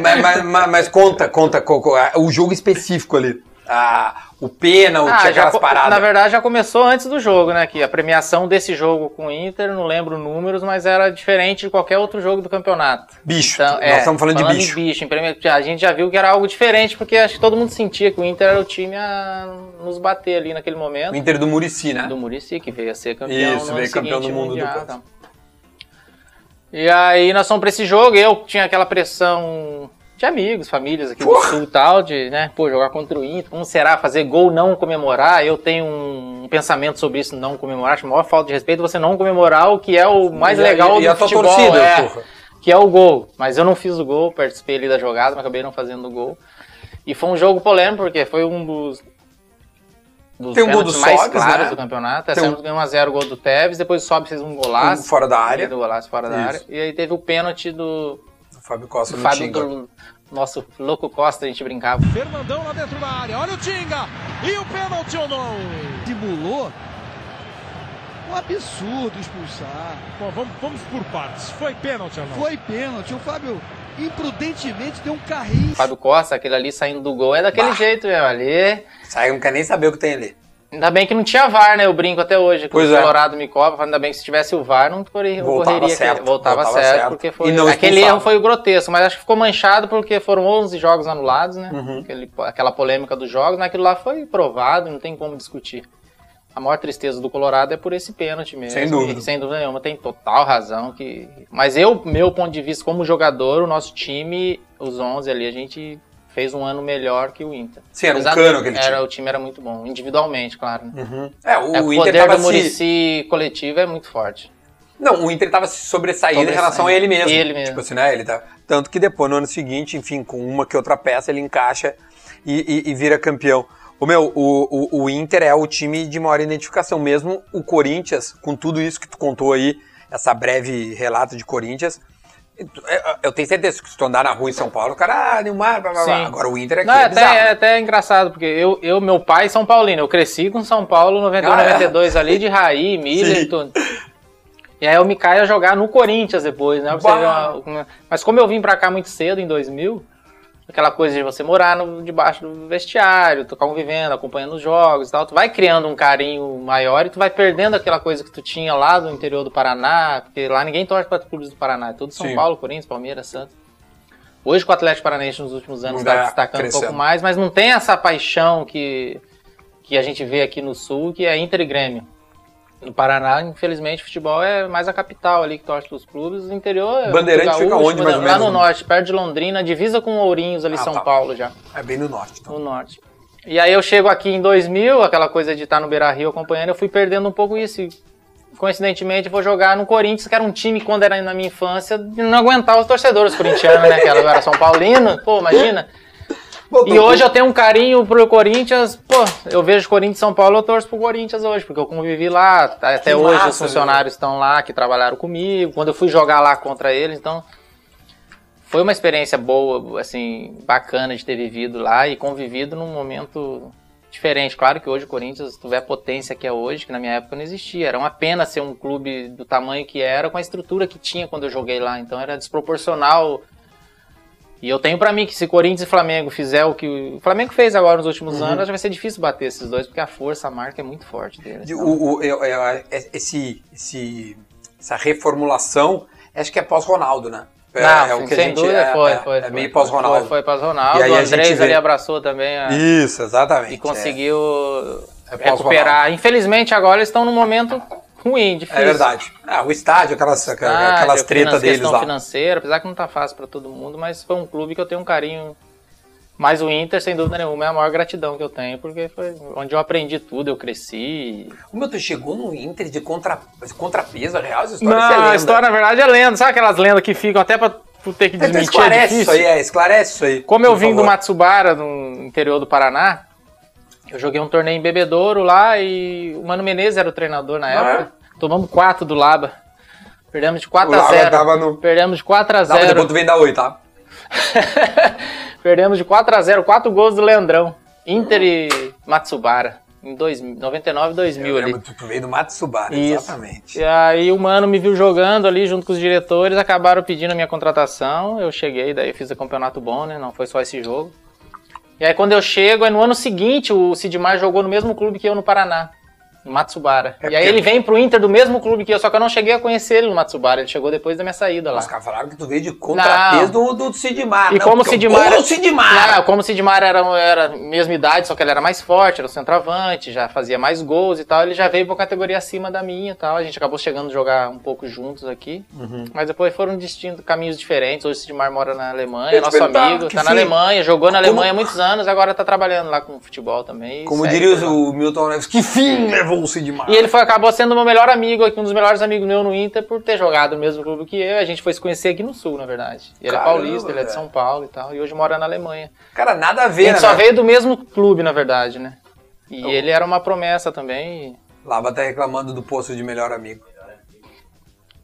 B: mas, mas- mas- mas conta, conta co- co- o jogo específico ali. Ah, o pênalti,
A: Ah, já,
B: aquelas
A: co-
B: paradas.
A: na verdade já começou antes do jogo, né? Que a premiação desse jogo com o Inter, não lembro números, mas era diferente de qualquer outro jogo do campeonato.
B: bicho,
A: Então,
B: nós
A: é,
B: estamos falando, de bicho.
A: bicho. A gente já viu que era algo diferente, porque acho que todo mundo sentia que o Inter era o time a nos bater ali naquele momento.
B: O Inter do Murici, né?
A: do Murici, que veio a ser campeão
B: Isso, veio campeão do mundo
A: mundial, tá. E aí nós fomos pra esse jogo, eu tinha aquela pressão de amigos, famílias aqui
B: Porra!
A: do sul e tal, de, né, pô, jogar contra o Inter, como será fazer gol não comemorar? Eu tenho um pensamento sobre isso, não comemorar, acho a maior falta de respeito você não comemorar o que é o mais
B: E a-
A: legal
B: e
A: do
B: a tua
A: futebol,
B: torcida,
A: é,
B: porra.
A: que é o gol. Mas eu não fiz o gol, participei ali da jogada, mas acabei não fazendo o gol. E foi um jogo polêmico, porque foi um dos, dos
B: Tem um gol do
A: mais
B: Sobs,
A: claros
B: né?
A: do campeonato.
B: Tem
A: Essa
B: um-
A: ganhou 1x0 o gol do Tevez, depois o Sobs fez um golaço.
B: Um fora da área.
A: Do golaço fora da área. E aí teve o pênalti do,
B: Fábio Costa no
A: Fábio,
B: Tinga.
A: do nosso louco Costa, a gente brincava.
C: Fernandão lá dentro da área. Olha o Tinga. E o pênalti ou não?
D: simulou um absurdo expulsar.
C: Bom, vamos, vamos por partes. Foi pênalti ou não?
D: Foi pênalti. O Fábio imprudentemente deu um carrinho.
A: Fábio Costa, aquele ali saindo do gol, é daquele
B: Bah.
A: jeito mesmo. Ali.
B: Sai, não quer nem saber o que tem ali.
A: Ainda bem que não tinha VAR, né? Eu brinco até hoje. Que
B: Pois
A: o
B: é.
A: Colorado me cobra. Ainda bem que se tivesse o VAR, não correria,
B: Voltava certo,
A: voltava,
B: voltava
A: certo,
B: certo.
A: porque foi. Aquele erro foi o grotesco, mas acho que ficou manchado porque foram 11 jogos anulados, né?
B: Uhum.
A: Aquele- aquela polêmica dos jogos, naquilo lá foi provado, não tem como discutir. A maior tristeza do Colorado é por esse pênalti mesmo.
B: Sem dúvida.
A: E, sem dúvida nenhuma, tem total razão. que Mas eu, meu ponto de vista como jogador, o nosso time, os 11 ali, a gente fez um ano melhor que o Inter.
B: Sim, era um cano aquele
A: era,
B: time.
A: O time era muito bom, individualmente, claro. né?
B: Uhum. É, o,
A: É,
B: o
A: o
B: Inter
A: poder
B: tava
A: do
B: se...
A: Murici coletivo é muito forte.
B: Não, o Inter tava se sobressaindo em relação a ele mesmo.
A: Ele mesmo.
B: Tipo assim, né? Ele tá... Tanto que depois, no ano seguinte, enfim, com uma que outra peça, ele encaixa e, e- e vira campeão. O meu, o, o, o Inter é o time de maior identificação. Mesmo o Corinthians, com tudo isso que tu contou aí, essa breve relato de Corinthians, eu- eu tenho certeza que se tu andar na rua em São Paulo, o cara, ah, Neymar, blá, blá, blá. Agora o Inter aqui
A: Não, é
B: é
A: até, é até engraçado, porque eu, eu, meu pai é São Paulino, eu cresci com São Paulo 91,
B: Ah, é?
A: 92 ali, de Raí,
B: Sim.
A: e aí eu me caio a jogar no Corinthians depois, né? Uma- uma- Mas como eu vim pra cá muito cedo, em 2000, aquela coisa de você morar no, debaixo do vestiário, tu convivendo, acompanhando os jogos e tal, tu vai criando um carinho maior e tu vai perdendo aquela coisa que tu tinha lá do interior do Paraná, porque lá ninguém torce para clubes do Paraná, é tudo São
B: Sim.
A: Paulo, Corinthians, Palmeiras, Santos. Hoje com o Atlético Paranaense nos últimos anos
B: Tá
A: está destacando um
B: crescendo.
A: pouco mais, mas não tem essa paixão que, que a gente vê aqui no Sul, que é Inter e Grêmio. No Paraná, infelizmente, futebol é mais a capital ali que torce dos clubes. O interior é
B: Bandeirante
A: muito
B: fica
A: gaúcho,
B: onde, mais ou
A: Lá
B: menos,
A: no
B: né?
A: norte, perto de Londrina, divisa com Ourinhos ali,
B: Ah,
A: São
B: tá.
A: Paulo já,
B: É bem no norte. Então.
A: no norte. E aí eu chego aqui em 2000, aquela coisa de estar no Beira-Rio acompanhando, eu fui perdendo um pouco isso. E, coincidentemente, vou jogar no Corinthians, que era um time, quando era na minha infância, não aguentar os torcedores corintianos, né? Que eu era São Paulino, pô, imagina. E hoje eu tenho um carinho pro Corinthians, pô, eu vejo Corinthians e São Paulo, eu torço pro Corinthians hoje, porque eu convivi lá, até
B: Que
A: hoje
B: massa,
A: os funcionários estão lá, que trabalharam comigo, quando eu fui jogar lá contra eles, então foi uma experiência boa, assim, bacana de ter vivido lá e convivido num momento diferente. Claro que hoje o Corinthians, se tiver a potência que é hoje, que na minha época não existia, era uma pena ser um clube do tamanho que era, com a estrutura que tinha quando eu joguei lá, então era desproporcional e eu tenho pra mim que se Corinthians e Flamengo fizer o que o Flamengo fez agora nos últimos anos, vai ser difícil bater esses dois, porque a força, a marca é muito forte deles.
B: De- o- o- eu- eu- esse, esse, essa reformulação, acho que é pós-Ronaldo, né? É,
A: não,
B: é o que a
A: sem
B: gente-
A: dúvida,
B: é,
A: foi,
B: é,
A: foi.
B: É
A: foi,
B: meio pós-Ronaldo.
A: Foi, foi pós-Ronaldo.
B: E
A: O
B: a
A: Andrés ali abraçou também a-
B: Isso, exatamente.
A: e conseguiu
B: É pós-Ronaldo.
A: recuperar. Infelizmente agora eles estão num momento ruim,
B: É,
A: difícil.
B: é verdade. Ah, o estádio, aquelas, aquelas tretas deles lá.
A: financeira, apesar que não tá fácil pra todo mundo, mas foi um clube que eu tenho um carinho. Mas o Inter, sem dúvida nenhuma, é a maior gratidão que eu tenho, porque foi onde eu aprendi tudo, eu cresci.
B: O meu, tu chegou no Inter de contra, de contrapeso, a real essa história
A: Não,
B: é lenda.
A: a história na verdade é lenda. Sabe aquelas lendas que ficam até pra tu ter que
B: Então
A: desmentir? é
B: esclarece
A: difícil?
B: isso aí, é, esclarece isso aí.
A: Como eu vim do
B: favor.
A: Matsubara, no interior do Paraná, eu joguei um torneio em Bebedouro lá e o Mano Menezes era o treinador na
B: Ah,
A: época. Tomamos 4 do Laba. Perdemos de 4
B: O
A: a
B: Laba
A: 0.
B: tava no-
A: Perdemos de 4 a
B: Dá, mas
A: 0.
B: depois tu vem dar oi, tá?
A: Perdemos de 4 a 0, 4 gols do Leandrão. Inter e Matsubara. Em 2000, 99 e 2000
B: Eu
A: ali.
B: tu veio do Matsubara,
A: Isso.
B: exatamente.
A: E aí o mano me viu jogando ali junto com os diretores, acabaram pedindo a minha contratação. Eu cheguei, daí fiz o campeonato bom, né? Não foi só esse jogo. E aí quando eu chego, aí no ano seguinte o Sidmar jogou no mesmo clube que eu no Paraná. No Matsubara.
B: É
A: e aí ele vem pro Inter do mesmo clube que eu, só que eu não cheguei a conhecer ele no Matsubara. Ele chegou depois da minha saída lá.
B: Os caras falaram que tu veio de contrapeso do, do Sidmar.
A: E
B: Não,
A: como o Sidmar.
B: Ô, Sidmar!
A: Não, como o Sidmar era, era mesma idade, só que ele era mais forte, era o centroavante, já fazia mais gols e tal, ele já veio pra categoria acima da minha e tal. A gente acabou chegando a jogar um pouco juntos aqui.
B: Uhum.
A: Mas depois foram distintos caminhos diferentes. Hoje o Sidmar mora na Alemanha, é nosso amigo, tá na
B: fim?
A: Alemanha, jogou na
B: Como-
A: Alemanha há muitos anos, agora tá trabalhando lá com futebol também.
B: Como diria o Milton Neves, que fim levou
A: E ele foi, acabou sendo o meu melhor amigo aqui, um dos melhores amigos meu no Inter, por ter jogado no mesmo clube que eu. A gente foi se conhecer aqui no Sul, na verdade. Ele
B: Caramba,
A: é paulista, ele é de. São Paulo e tal. E hoje mora na Alemanha.
B: Cara, nada a
A: A
B: ver,
A: gente
B: né?
A: só
B: velho?
A: veio do mesmo clube, na verdade, né? E
B: Então-
A: ele era uma promessa também. e-
B: Lava tá reclamando do posto de melhor amigo.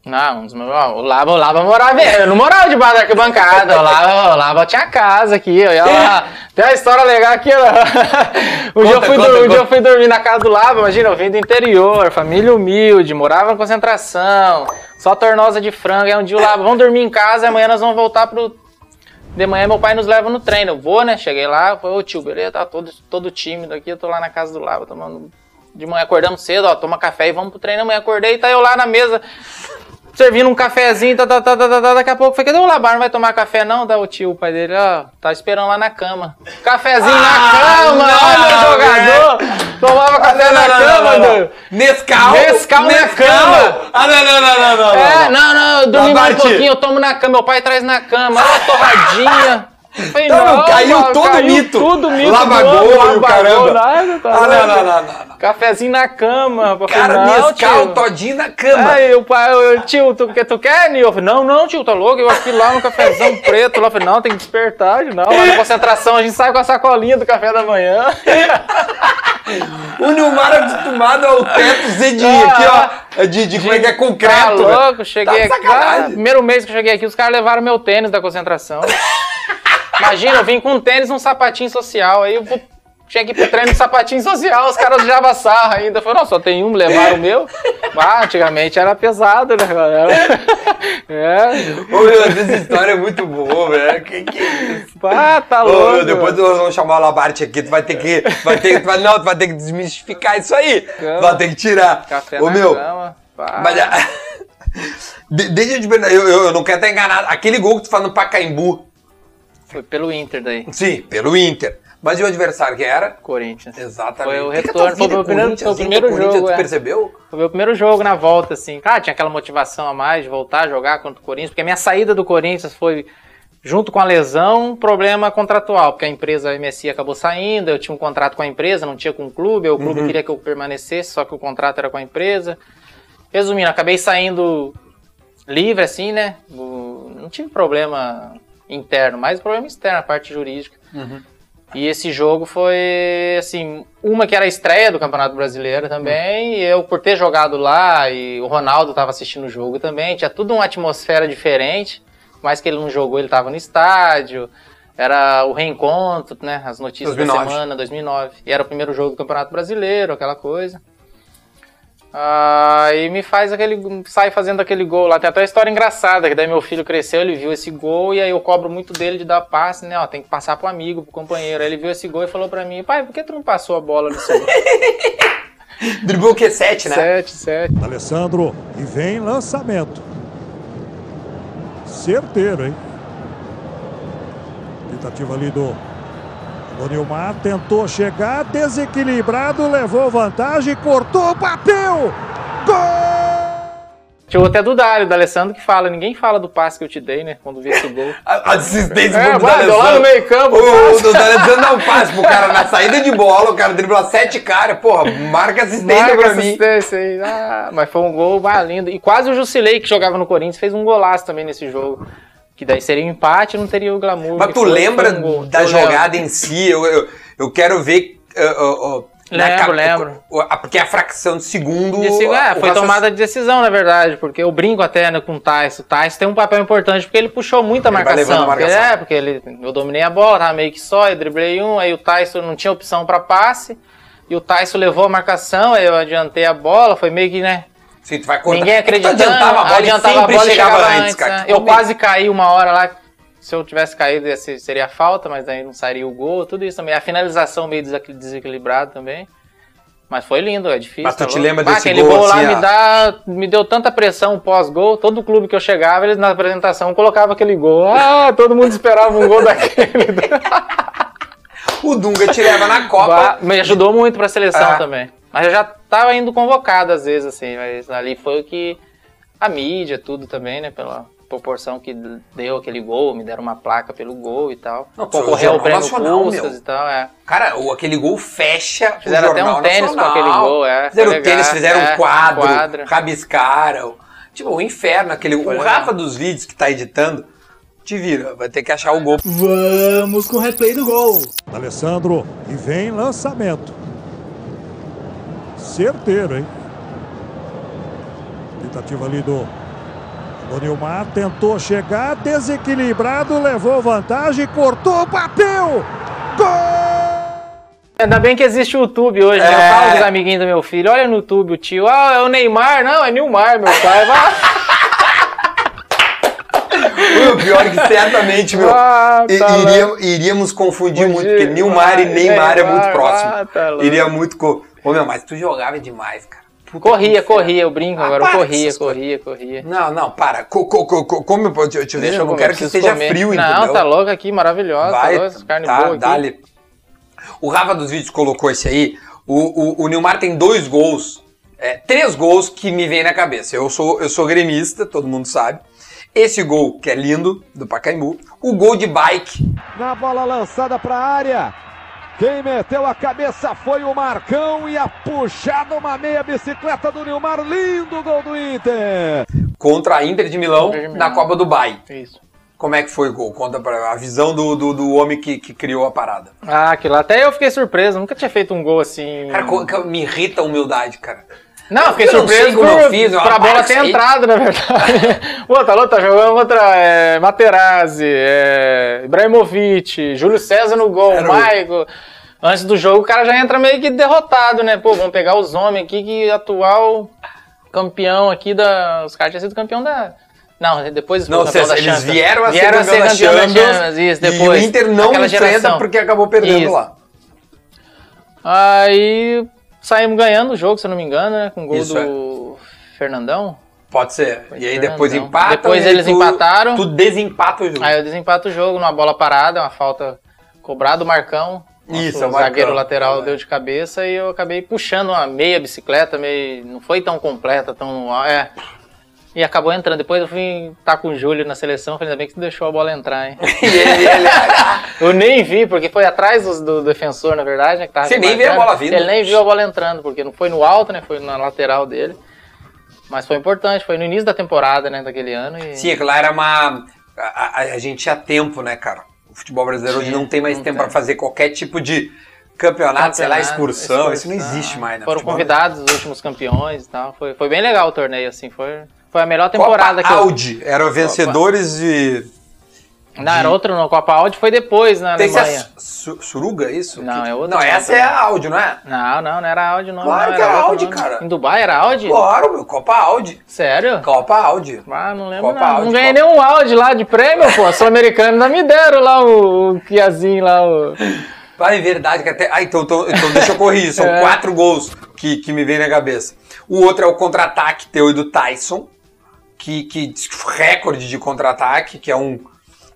A: Não, dos meus- ó, o Lava, o Lava morava. Eu não morava debaixo da arquibancada. O Lava, o Lava tinha casa aqui. Eu ia lá. Tem uma história legal aqui. ó. Um, dia eu
B: Conta,
A: fui
B: conta,
A: um dia
B: conta.
A: eu fui dormir na casa do Lava. Imagina, eu vim do interior, família humilde, morava na concentração, só tornosa de frango. Aí um dia o Lava, vamos dormir em casa, amanhã nós vamos voltar pro. De manhã meu pai nos leva no treino. Eu vou, né? Cheguei lá, falei, ô tio, beleza, tá todo, todo tímido aqui, eu tô lá na casa do Lava tomando. De manhã acordamos cedo, ó, toma café e vamos pro treino. Amanhã acordei, tá eu lá na mesa, servindo um cafezinho, tá, tá, tá, tá, tá, tá, daqui a pouco, falei, cadê o Labar? Não vai tomar café não? Dá o tio, o pai dele, ó, tá esperando lá na cama. Cafezinho na cama,
B: não,
A: olha o jogador! Tomava café na cama, doido.
B: Nescau!
A: Nescau na cama.
B: Ah, não, não, não, não, não.
A: É, não, não, eu dormi mais um pouquinho, eu tomo na cama, meu pai traz na cama, olha a torradinha. Falei,
B: Então, caiu
A: mano,
B: todo
A: caiu
B: mito.
A: Tudo mito.
B: Lava
A: do
B: gol
A: ano,
B: e o caramba.
A: nada, tá
B: Ah, não, não, não, não, não.
A: Cafezinho na cama. Falei,
B: Cara,
A: não,
B: Nescau todinho na cama.
A: Aí o pai, eu, tio, tu, tu quer, Nil? Eu falei, não, não, tio, tá louco? Eu aqui lá no cafezão preto, lá, eu falei, não, tem que despertar, não. Lá na concentração a gente sai com a sacolinha do café da manhã.
B: O Nilmar é acostumado ao teto ser de, aqui, ó, de, de como é que é concreto.
A: Tá louco, cheguei
B: Tá
A: aqui. ah, primeiro mês que eu cheguei aqui, os caras levaram meu tênis da concentração. Imagina, eu vim com um tênis um sapatinho social. Aí eu vou- ir pro treino de sapatinho social, os caras já sarra ainda. Falei, não, só tem um, levaram o meu. Ah, antigamente era pesado, né, galera? É.
B: Ô, meu, essa história é muito boa, velho. Que que é isso?
A: Ah, tá
B: Ô,
A: louco.
B: meu, depois nós vamos chamar o Labarte aqui, tu vai ter que. Vai ter, tu vai, não, tu vai ter que desmistificar isso aí. Tu vai ter que tirar.
A: Café
B: Ô, meu,
A: cama. pá.
B: mas. ah, de- deixa eu te perguntar, eu, eu, eu não quero estar enganado. Aquele gol que tu faz no Pacaembu,
A: Foi pelo Inter daí,
B: sim, pelo Inter. Mas e o adversário que era?
A: Corinthians.
B: Exatamente.
A: Foi o retorno, foi o meu primeiro- foi o primeiro jogo,
B: Tu
A: é.
B: percebeu?
A: Foi meu primeiro jogo na volta, assim. Cara, tinha aquela motivação a mais de voltar a jogar contra o Corinthians, porque a minha saída do Corinthians foi junto com a lesão, problema contratual, porque a empresa a MSI acabou saindo, eu tinha um contrato com a empresa, não tinha com o clube, o clube queria que eu permanecesse, só que o contrato era com a empresa. Resumindo, acabei saindo livre, assim, né? O- Não tive problema interno, mas problema externo, a parte jurídica. E esse jogo foi, assim, uma que era a estreia do Campeonato Brasileiro também, e eu, por ter jogado lá, e o Ronaldo estava assistindo o jogo também, tinha tudo uma atmosfera diferente, mais que ele não jogou, ele estava no estádio, era o reencontro, né, as notícias
B: 2009.
A: da semana, 2009, e era o primeiro jogo do Campeonato Brasileiro, aquela coisa. Ah, e me faz aquele. sai fazendo aquele gol lá. Tem até uma história engraçada, que daí meu filho cresceu, ele viu esse gol, e aí eu cobro muito dele de dar passe, né? Ó, tem que passar pro amigo, pro companheiro. Aí ele viu esse gol e falou pra mim, pai, por que tu não passou a bola nesse gol?
B: Driblou o Q7, né?
A: sete, sete.
C: Alessandro e vem lançamento. Certeiro, hein? Tentativa ali do, do Nilmar. Tentou chegar, desequilibrado, levou vantagem, cortou, bateu! Gol!
A: Tinha até do Dário, do Alessandro, que fala, ninguém fala do passe que eu te dei, né? Quando vi esse gol.
B: A a assistência
A: É, vai, deu lá no meio campo,
B: O,
A: passe.
B: o D'Alessandro dá um passe pro cara na saída de bola, o cara dribla sete caras, porra, marca assistência
A: Marca
B: pra mim.
A: assistência aí. Ah, mas foi um gol mais lindo. E quase o Jusilei, que jogava no Corinthians, fez um golaço também nesse jogo. Que daí seria um empate, não teria o glamour.
B: Mas tu lembra
A: um
B: da
A: Eu
B: jogada em si? Eu, eu, eu quero ver. uh, uh, uh,
A: Lembro,
B: cap-
A: lembro.
B: Porque a fração de segundo.
A: Desse- é,
B: o
A: foi
B: raciocínio-
A: tomada de decisão, na verdade, porque eu brinco até né, com o Tyson. O Tyson tem um papel importante porque ele puxou muita
B: Ele
A: marcação.
B: a
A: Porque,
B: marcação.
A: é, porque ele, eu dominei a bola, tava meio que só, eu driblei um, aí o Tyson não tinha opção pra passe, e o Tyson levou a marcação, aí eu adiantei a bola, foi meio que, né,
B: Sim, tu vai cortar.
A: ninguém
B: É
A: acreditando,
B: adiantava a bola
A: adiantava
B: sempre
A: a bola
B: chegava,
A: chegava
B: antes, cara.
A: né? Eu quase caí uma hora lá, se eu tivesse caído seria falta, mas aí não sairia o gol, tudo isso também. A finalização meio desequil- desequilibrado também. Mas foi lindo, é difícil.
B: Mas tu
A: tá
B: te lembra
A: Bah,
B: desse
A: aquele
B: gol,
A: gol lá
B: assim,
A: me, dá, me deu tanta pressão pós-gol. Todo clube que eu chegava, eles na apresentação colocavam aquele gol. Ah, todo mundo esperava um gol daquele.
B: O Dunga te leva na Copa.
A: Bah, me ajudou muito pra seleção
B: Ah.
A: também. Mas eu já tava indo convocado às vezes, assim. Mas ali foi o que. A mídia, tudo também, né? Pela proporção que deu aquele gol, me deram uma placa pelo gol e tal.
B: Não,
A: Concorreu ao prêmio
B: meu.
A: e tal, é.
B: Cara, o, aquele gol fecha
A: Fizeram
B: o
A: até um tênis com
B: Nacional.
A: aquele gol, é,
B: Fizeram
A: legal,
B: tênis, fizeram
A: é,
B: um quadro,
A: quadro.
B: rabiscaram. Tipo, o inferno, aquele.
A: Foi
B: o
A: legal.
B: Rafa dos vídeos que tá editando, te vira, vai ter que achar o gol.
E: Vamos com o replay do gol.
C: Alessandro e vem lançamento. Certeiro, hein? Tentativa ali do, do Nilmar. Tentou chegar, desequilibrado, levou vantagem, cortou, bateu! Gol!
A: Ainda bem que existe o YouTube hoje, né?
B: É.
A: Eu falo com os amiguinhos do meu filho, olha no YouTube o tio, ah, é o Neymar, não, é Nilmar, meu pai. Vai.
B: O pior é que certamente, meu,
A: Ah, tá
B: iria- iríamos confundir muito, porque Nilmar e Neymar é
A: Neymar,
B: muito próximo.
A: ah, tá.
B: Iria muito. Co... Ô, meu, mas tu jogava demais, cara. Puta
A: Corria, corria, eu brinco
B: Ah,
A: agora, eu corria,
B: essas coisas.
A: corria, corria.
B: Não, não, para. Co, co, co, co, come, eu te, eu te
A: Deixa
B: eu não quero que esteja
A: comer.
B: frio,
A: Não,
B: entendeu?
A: tá louco aqui, maravilhosa, tá
B: Vai,
A: louco, essa carne
B: tá,
A: boa aqui.
B: dá-lhe. O Rafa dos vídeos colocou esse aí. O, o, o Nilmar tem dois gols, é, três gols que me vem na cabeça. Eu sou, eu sou gremista, todo mundo sabe. esse gol, que é lindo, do Pacaembu, o gol de bike.
C: Na bola lançada para a área. Quem meteu a cabeça foi o Marcão e a puxada uma meia bicicleta do Nilmar. Lindo gol do Inter.
B: Contra a Inter de Milão,
A: Inter de Milão.
B: na Copa do Bay.
A: Isso.
B: Como é que foi o gol? Conta pra a visão do, do, do homem que, que criou a parada.
A: Ah, aquilo lá. Até eu fiquei surpreso. Nunca tinha feito um gol assim.
B: Cara, me irrita a humildade, cara.
A: Não, fiquei
B: não
A: surpreso por,
B: eu fiz, uma
A: pra bola
B: parte
A: ter entrado, na verdade. o outro tá jogando contra é, Materazzi, é, Ibrahimovic, Júlio César no gol,
B: Era.
A: Antes do jogo, o cara já entra meio que derrotado, né? Pô, vamos pegar os homens aqui que atual campeão aqui da. Os caras tinham sido campeão da. Não, depois
B: Não,
A: campeão
B: eles
A: Champions.
B: vieram a
A: Vieram
B: ser campeão da Champions,
A: isso,
B: e
A: depois.
B: o Inter não enfrenta porque acabou perdendo
A: Isso.
B: lá.
A: Aí saímos ganhando o jogo, se eu não me engano, né? Com o gol
B: Isso, é.
A: do Fernandão.
B: Pode ser. E aí
A: Fernandão.
B: depois empatam.
A: Depois
B: aí
A: eles
B: tu-
A: empataram.
B: Tu desempata o jogo.
A: Aí eu desempato o jogo numa bola parada, uma falta cobrada do Marcão.
B: Isso, é o Marcão.
A: zagueiro lateral
B: É.
A: deu de cabeça e eu acabei puxando uma meia bicicleta, meio, não foi tão completa, tão. É. E acabou entrando. Depois eu fui estar com o Júlio na seleção, falei, ainda bem que tu deixou a bola entrar, hein?
B: E ele, ele-
A: Eu nem vi, porque foi atrás dos- do, defensor, na verdade, né? Que tava
B: Você nem viu a bola vindo.
A: Ele nem viu a bola entrando, porque não foi no alto, né? Foi na lateral dele. Mas foi importante, foi no início da temporada, né? Daquele ano. E...
B: Sim, aquilo lá era uma. A, a- a gente tinha tempo, né, cara? O futebol brasileiro hoje não tem mais
A: não
B: tempo
A: tem.
B: para fazer qualquer tipo de campeonato, sei lá,
A: Campeonato,
B: excursão. Isso não existe mais, né?
A: Foram
B: Futebol
A: convidados os últimos campeões e tal. Foi, foi bem legal o torneio, assim. Foi, foi a melhor
B: Copa
A: temporada que eu...
B: Audi. Eram vencedores de.
A: Não, era outro não. Copa Audi foi depois na
B: Tem
A: Alemanha.
B: Su- Suruga, isso?
A: Não,
B: Que-
A: é outro
B: Não, essa é a Audi, não é?
A: Não, não, não era Audi não.
B: Claro
A: não,
B: que era Audi,
A: nome.
B: cara.
A: Em Dubai era Audi?
B: Claro, meu. Copa Audi.
A: Sério?
B: Copa Audi.
A: Ah, não lembro
B: Copa
A: não.
B: Audi,
A: não ganhei
B: Copa-
A: nenhum Audi lá de prêmio, pô. Sul-americano ainda me deram lá o, o Kiazinho lá, o...
B: Ah, é verdade que até. Ah, então, então, então deixa eu corrigir. São
A: É.
B: quatro gols que, que me vem na cabeça. O outro é o contra-ataque teu e do Tyson, que, que recorde de contra-ataque, que é um.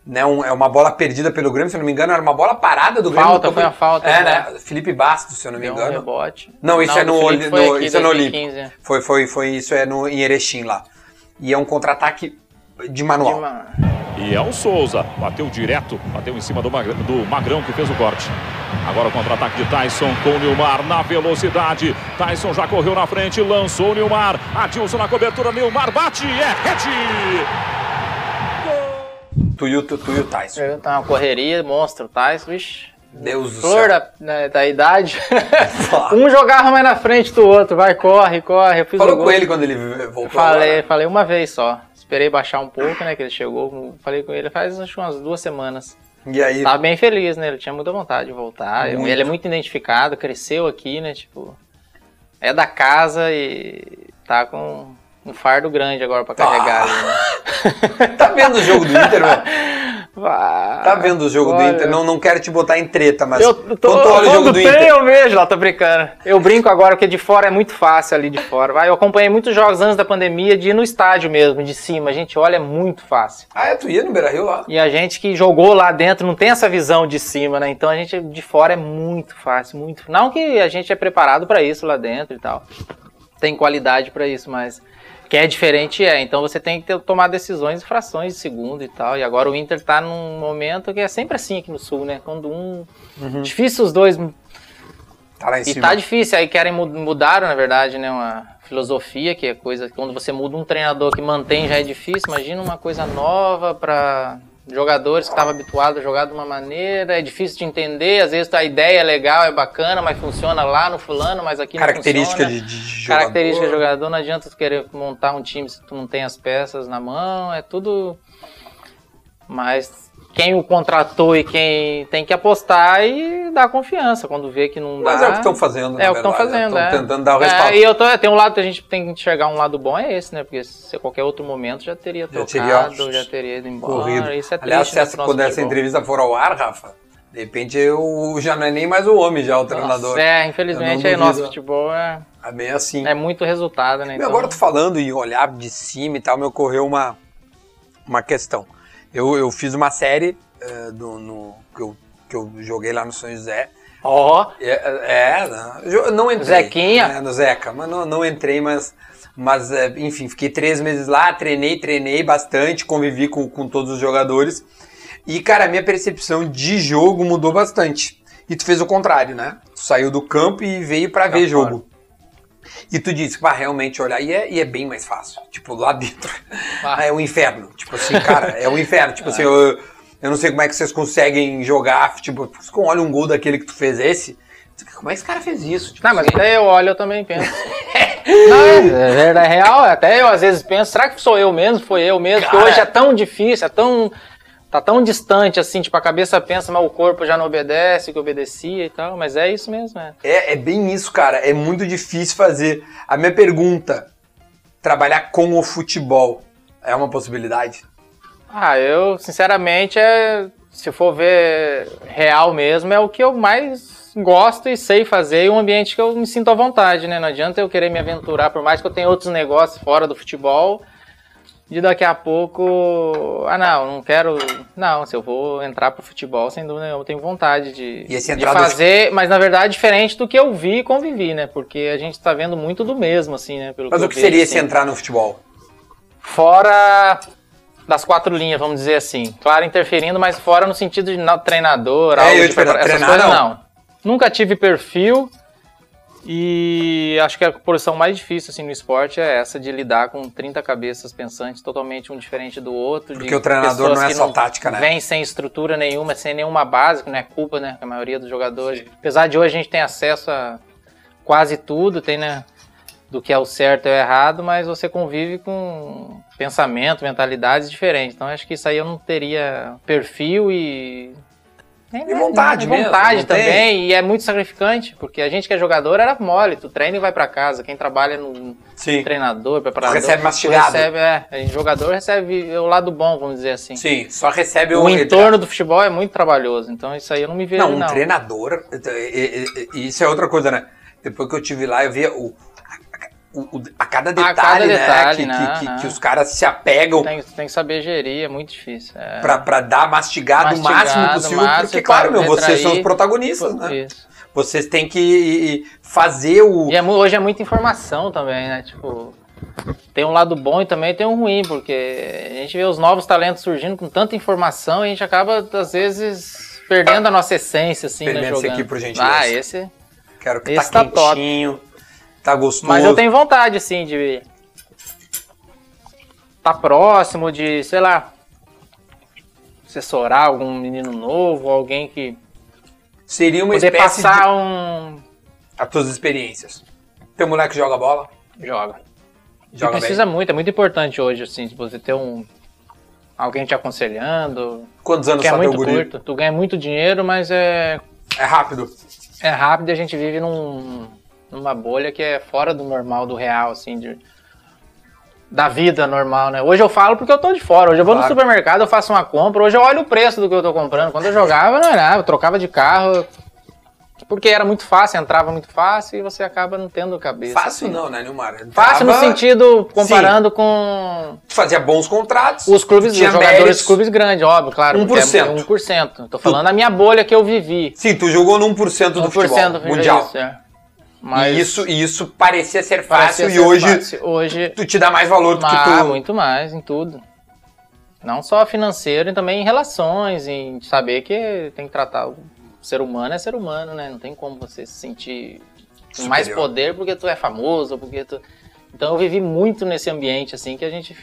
B: Né, um- é uma bola perdida pelo Grêmio, se eu não me engano, era uma bola parada do Grêmio.
A: Falta,
B: no
A: foi a falta,
B: É,
A: né?
B: Felipe Bastos, se eu não me
A: Deu um
B: engano.
A: rebote.
B: Não, isso é
A: do
B: no,
A: foi
B: no-
A: aqui,
B: isso é no
A: 2015,
B: Olímpico.
A: é.
B: Foi, foi, foi, isso é no, em Erechim lá. E é um contra-ataque de manual.
A: De
F: E é o Souza. Bateu direto, bateu em cima do, Magrão, do Magrão que fez o corte. Agora o contra-ataque de Tyson com o Nilmar na velocidade. Tyson já correu na frente, lançou o Nilmar. Adilson na cobertura, Nilmar bate e é rede.
B: Tu e o, tu, tu e o Tyson.
A: Tá uma correria, monstro, Tyson, vixi.
B: Deus do
A: Flor
B: céu.
A: da, né, da idade. Um jogava mais na frente do outro, vai, corre, corre. Eu fiz
B: Falou com
A: gol.
B: ele quando ele voltou?
A: Falei,
B: agora?
A: falei uma vez só. Esperei baixar um pouco, né? Que ele chegou. Falei com ele faz acho, umas duas semanas.
B: E aí?
A: Tava bem feliz, né? Ele tinha muita vontade de voltar.
B: Muito.
A: Ele é muito identificado, cresceu aqui, né? Tipo, é da casa e tá com um fardo grande agora pra carregar. ali, né?
B: Tá vendo o jogo do Inter, velho?
A: Ah,
B: Tá vendo o jogo do
A: olha,
B: Inter? Não, não quero te botar em treta, mas
A: Eu tô,
B: quando tu olha o jogo do
A: tem,
B: Inter.
A: eu vejo lá, tô brincando. Eu brinco agora porque de fora é muito fácil ali de fora. Vai, eu acompanhei muitos jogos antes da pandemia de ir no estádio mesmo, de cima. A gente olha, é muito fácil.
B: Ah, é, tu ia no Beira Rio lá.
A: E a gente que jogou lá dentro não tem essa visão de cima, né? Então a gente de fora é muito fácil, muito. Não que a gente é preparado pra isso lá dentro e tal. Tem qualidade pra isso, mas que é diferente é. Então você tem que ter- tomar decisões em frações de segundo e tal. E agora o Inter tá num momento que é sempre assim aqui no sul, né? Quando um difícil os dois
B: Tá lá em
A: e
B: cima.
A: tá difícil, aí querem mu- mudaram, na verdade, né, uma filosofia, que é coisa quando você muda um treinador que mantém já é difícil, imagina uma coisa nova para jogadores que estavam habituados a jogar de uma maneira, é difícil de entender, às vezes a ideia é legal, é bacana, mas funciona lá no fulano, mas aqui
B: Característica
A: não
B: de,
A: funciona.
B: de jogador.
A: Característica de jogador, não adianta tu querer montar um time se tu não tem as peças na mão, é tudo... Mas quem o contratou e quem tem que apostar e dar confiança quando vê que não dá.
B: Mas é o que estão fazendo,
A: É o que estão
B: né?
A: fazendo,
B: Estão
A: é.
B: tentando dar o
A: É,
B: respaldo.
A: e eu tô, tem um lado que a gente tem que enxergar um lado bom é esse, né? Porque se qualquer outro momento já teria
B: Já
A: trocado,
B: teria
A: já teria ido embora.
B: corrido.
A: Isso é triste,
B: Aliás, se
A: né,
B: essa,
A: nosso
B: quando essa entrevista for ao ar, Rafa, de repente eu já não é nem mais o homem, já o treinador.
A: Nossa, é,
B: Eu
A: infelizmente, aí nosso futebol é,
B: É meio assim.
A: é muito resultado, né? Então,
B: agora tu falando em olhar de cima e tal, me ocorreu uma, uma questão. Eu, eu fiz uma série eh, do, no, que, eu, que eu joguei lá no São José,
A: Ó,
B: É, é, não, entrei.
A: Zequinha?
B: É, no Zeca, mas não, não entrei, mas, mas é, enfim, fiquei três meses lá, treinei, treinei bastante, convivi com, com todos os jogadores. E, cara, a minha percepção de jogo mudou bastante. E tu fez o contrário, né? Tu saiu do campo e veio pra ver jogo. E tu disse, vai realmente olhar, e é, e é bem mais fácil. Tipo, lá dentro
A: Ah.
B: é o inferno. Tipo assim, cara, é o inferno. Tipo assim, eu, eu não sei como é que vocês conseguem jogar. Tipo, você olha um gol daquele que tu fez esse. Como é que esse cara fez isso? Tipo,
A: Não, mas
B: assim,
A: até eu olho, eu também penso. Não, é, é verdade, é real. Até eu às vezes penso, será que sou eu mesmo? Foi eu mesmo?
B: Cara.
A: Porque hoje é tão difícil, é tão. Tá tão distante assim, tipo, a cabeça pensa, mas o corpo já não obedece, que obedecia e tal. Mas é isso mesmo, é.
B: É, é bem isso, cara. É muito difícil fazer. A minha pergunta: trabalhar com o futebol é uma possibilidade?
A: Ah, eu, sinceramente, é, se for ver real mesmo, é o que eu mais gosto e sei fazer e um ambiente que eu me sinto à vontade, né? Não adianta eu querer me aventurar, por mais que eu tenha outros negócios fora do futebol, de daqui a pouco, ah não, não quero, não, se eu vou entrar pro futebol, sem dúvida nenhuma, eu tenho vontade de,
B: E
A: de
B: entrar do
A: fazer, mas na verdade diferente do que eu vi e convivi, né? Porque a gente tá vendo muito do mesmo, assim, né? Pelo
B: Mas
A: eu
B: o que
A: vejo,
B: seria
A: assim.
B: se entrar no futebol?
A: Fora das quatro linhas, vamos dizer assim. Claro, interferindo, mas fora no sentido de não- treinador,
B: É,
A: algo de prepara- essas
B: treinar,
A: coisas
B: não?
A: não. Nunca tive perfil e acho que a posição mais difícil assim no esporte é essa de lidar com 30 cabeças pensantes totalmente um diferente do outro.
B: Porque
A: de
B: o treinador não é
A: que
B: só tática, né?
A: Vem sem estrutura nenhuma, sem nenhuma base, que não é culpa, né? A maioria dos jogadores. Apesar de hoje a gente tem acesso a quase tudo, tem, né? Do que é o certo e o errado, mas você convive com pensamento, mentalidades diferentes. Então acho que isso aí eu não teria perfil e. nem-
B: E vontade mesmo,
A: vontade
B: não tem?
A: também, e é muito sacrificante, porque a gente que é jogador era mole, tu treina e vai pra casa. Quem trabalha no
B: Sim.
A: treinador, preparador.
B: recebe mastigado.
A: Recebe, é, jogador recebe o lado bom, vamos dizer assim.
B: Sim, só recebe
A: O
B: o
A: entorno do futebol é muito trabalhoso, então isso aí eu não me vejo,
B: Não,
A: não.
B: um treinador. e- e- e- Isso é outra coisa, né? Depois que eu tive lá, eu via o. A, o- a cada detalhe,
A: cada
B: né?
A: detalhe,
B: que, que- que-
A: não.
B: que os caras se apegam
A: Tem, tem que saber gerir, é muito difícil. É.
B: pra, pra dar mastigado, o
A: Mastigado,
B: máximo possível.
A: máximo,
B: porque, claro, meu,
A: pra
B: vocês são os
A: retrair.
B: protagonistas, né?
A: Isso.
B: Vocês têm que fazer o.
A: E é hoje é muita informação também, né? Tipo, tem um lado bom e também tem um ruim, porque a gente vê os novos talentos surgindo com tanta informação e a gente acaba, às vezes, perdendo a nossa essência, assim, né,
B: Experimenta esse
A: jogando.
B: aqui, por gentileza.
A: Ah, esse...
B: Quero que
A: Esse
B: tá
A: tá top.
B: Tá gostoso.
A: Mas eu tenho vontade, assim, de tá próximo de, sei lá, assessorar algum menino novo, alguém que
B: Seria uma
A: poder
B: espécie
A: passar
B: de.
A: um...
B: As tuas experiências. Teu moleque joga bola?
A: Joga.
B: Joga
A: e precisa muito, é muito importante hoje, assim, de você ter um... Alguém te aconselhando,
B: bem. Quantos anos
A: que é muito curto. Tu ganha muito dinheiro, mas é,
B: É rápido.
A: é rápido e a gente vive num, numa bolha que é fora do normal, do real, assim, de, da vida normal, né? Hoje eu falo porque eu tô de fora. Hoje eu vou
B: Claro.
A: no supermercado, eu faço uma compra, hoje eu olho o preço do que eu tô comprando. Quando eu jogava, não era, eu trocava de carro, porque era muito fácil, entrava muito fácil e você acaba não tendo cabeça.
B: Fácil
A: assim.
B: não, né, Nilmar?
A: Fácil no
B: Entrava,
A: sentido, comparando com
B: Tu fazia bons contratos.
A: os clubes, os jogadores
B: méritos.
A: dos clubes grandes, óbvio, claro. porque
B: 1%.
A: É 1%. Tô falando da minha bolha que eu vivi.
B: Sim, tu jogou no 1% do
A: 1%
B: futebol
A: do
B: mundial.
A: Isso, é. Mas
B: E isso, e isso parecia ser
A: parecia
B: fácil e
A: ser
B: hoje
A: fácil. Hoje,
B: tu te dá mais valor do que
A: ah,
B: tu...
A: muito mais em tudo. Não só financeiro, e também em relações, em saber que tem que tratar o ser humano é ser humano, né? Não tem como você se sentir com mais poder porque tu é famoso, porque tu... Então eu vivi muito nesse ambiente, assim, que a gente...